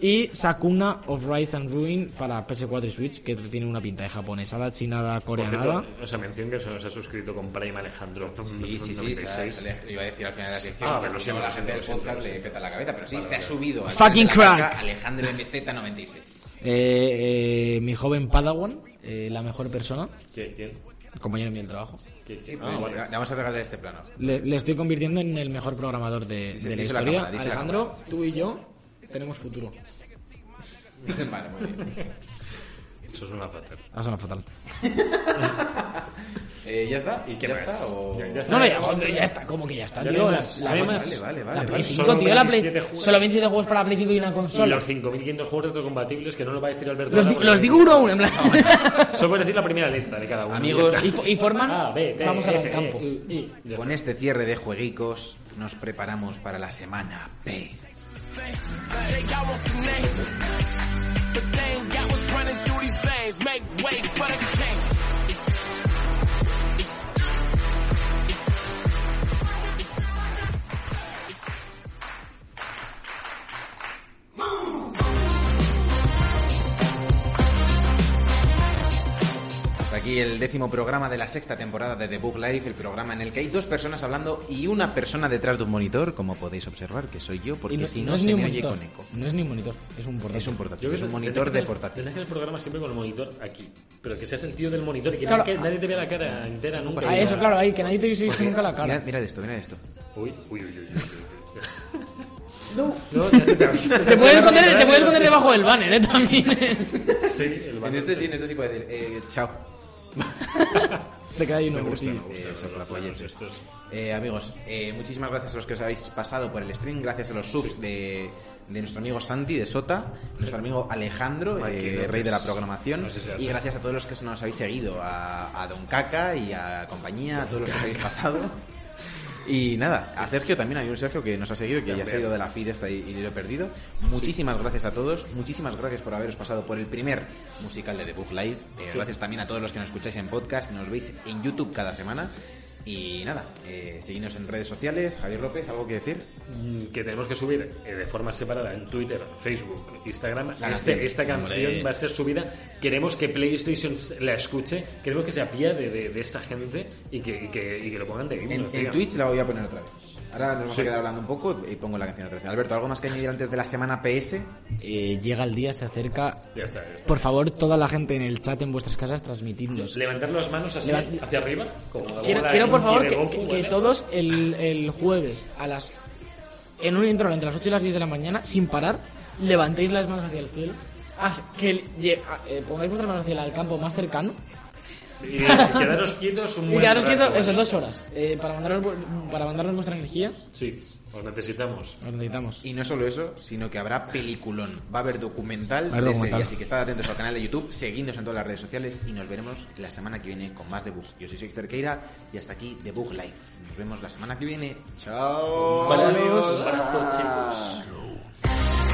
Y Sakuna of Rise and Ruin para PS4 y Switch, que tiene una pinta de japonesada, chinada, coreanada. cierto, esa mención que se nos ha suscrito con Prime Alejandro. Sí, sí, sí, 96. se- se le- iba a decir al final de la sección, Ah, pero lo si siento, no, la gente del podcast le peta la cabeza, pero sí, se ha subido. Fucking crack. Alejandro MZ96. Eh, eh, mi joven Padawan, eh, la mejor persona. ¿Quién? el compañero mío del trabajo. Ah, pues, vale. Le vamos a regalar este plano. Le, le estoy convirtiendo en el mejor programador de, Dice- de la dice la historia. cámara, dice la Alejandro, tú y yo tenemos futuro. vale, muy bien. Eso es una fatal. Ah, suena fatal. Eh, ¿Ya está? ¿Y qué ¿Ya más? está? O... Ya- ya está. No, no, ya, joder, ya está, ¿cómo que ya está? Tío? no La- la- no hay la- más. Vale, vale, La vale. Play Solo 5, tío, la Play. 27 juegos. Solo 27 juegos para la Play 5 y una Y consola. los 5.500 juegos retrocompatibles que no lo va a decir Alberto. Los, di- los digo uno a uno, en plan. Solo puedes decir la primera letra de cada uno. Amigos, y, y forman. A, B, T, vamos al campo. E, U, I. Ya Con este cierre de jueguicos nos preparamos para la semana P. aquí el décimo programa de la sexta temporada de The Book Life, el programa en el que hay dos personas hablando y una persona detrás de un monitor, como podéis observar, que soy yo, porque Y si no, es se ni me un oye monitor. con eco. No es ni un monitor, es un portátil. Es un portátil, es un monitor de portátil. Tendrías que hacer el programa siempre con el monitor aquí. Pero que seas el tío del monitor y que, Claro. que nadie te vea la cara entera nunca. Ah, eso, claro, ahí, que nadie te visto nunca la cara. mira esto, mira esto. Uy, uy, uy, uy. uy, uy. No, ya se te. Te puedes poner, te puedes poner debajo del banner, eh, también. Sí, el En banner. este sí, en este sí puede decir, eh, chao. Te queda ahí Me uno, gusta, sí. me gusta. Eh. Eh, amigos, eh, muchísimas gracias a los que os habéis pasado por el stream, gracias a los subs de, de nuestro amigo Santi de Sota, nuestro amigo Alejandro, eh, rey de la programación, No sé si hace. y gracias a todos los que nos habéis seguido, a, a Don Caca y a compañía, a todos los que os habéis pasado. Y nada, a Sergio también, hay un Sergio que nos ha seguido, que ya se ha ido de la feed esta y, y lo he perdido. Muchísimas gracias a todos, muchísimas gracias por haberos pasado por el primer musical de The Book Live. Eh, Gracias también a todos los que nos escucháis en podcast, nos veis en YouTube cada semana. Y nada, eh, seguidnos en redes sociales. Javier López, ¿algo que decir? Mm, que tenemos que subir eh, de forma separada en Twitter, Facebook, Instagram. La Este- canción. esta canción Hombre. va a ser subida. Queremos que PlayStation la escuche, queremos que se apiade de, de esta gente y que, y que, y que lo pongan de En, himno, en tío. Twitch la voy a poner otra vez. Ahora nos vamos Sí. a quedar hablando un poco y pongo la canción otra vez. Alberto, ¿algo más que añadir antes de la semana PS? Eh, llega el día, se acerca. Ya está, ya está. Por favor, toda la gente en el chat en vuestras casas, transmitidnos. Levantar las manos así Levant- hacia arriba. Como Quiero, quiero, por favor, que, Goku, que- que todos el, el jueves a las. En un intro entre las 8 y las 10 de la mañana, sin parar, levantéis las manos hacia el cielo. haz que eh, pongáis vuestras manos hacia el campo más cercano. Y quedaros quietos un Y buen quedaros rato, quietos, ¿vale? eso, dos horas. eh, para, mandaros, para mandarnos vuestra energía. Sí, os necesitamos. Os necesitamos. Y no solo eso, sino que habrá peliculón. Va a haber documental Va a haber de documental. serie, así que estad atentos al canal de YouTube, seguidnos en todas las redes sociales y nos veremos la semana que viene con más debug. Yo soy Sixter Keira y hasta aquí Debug Live. Nos vemos la semana que viene. Chao. Un abrazo, un abrazo, chicos.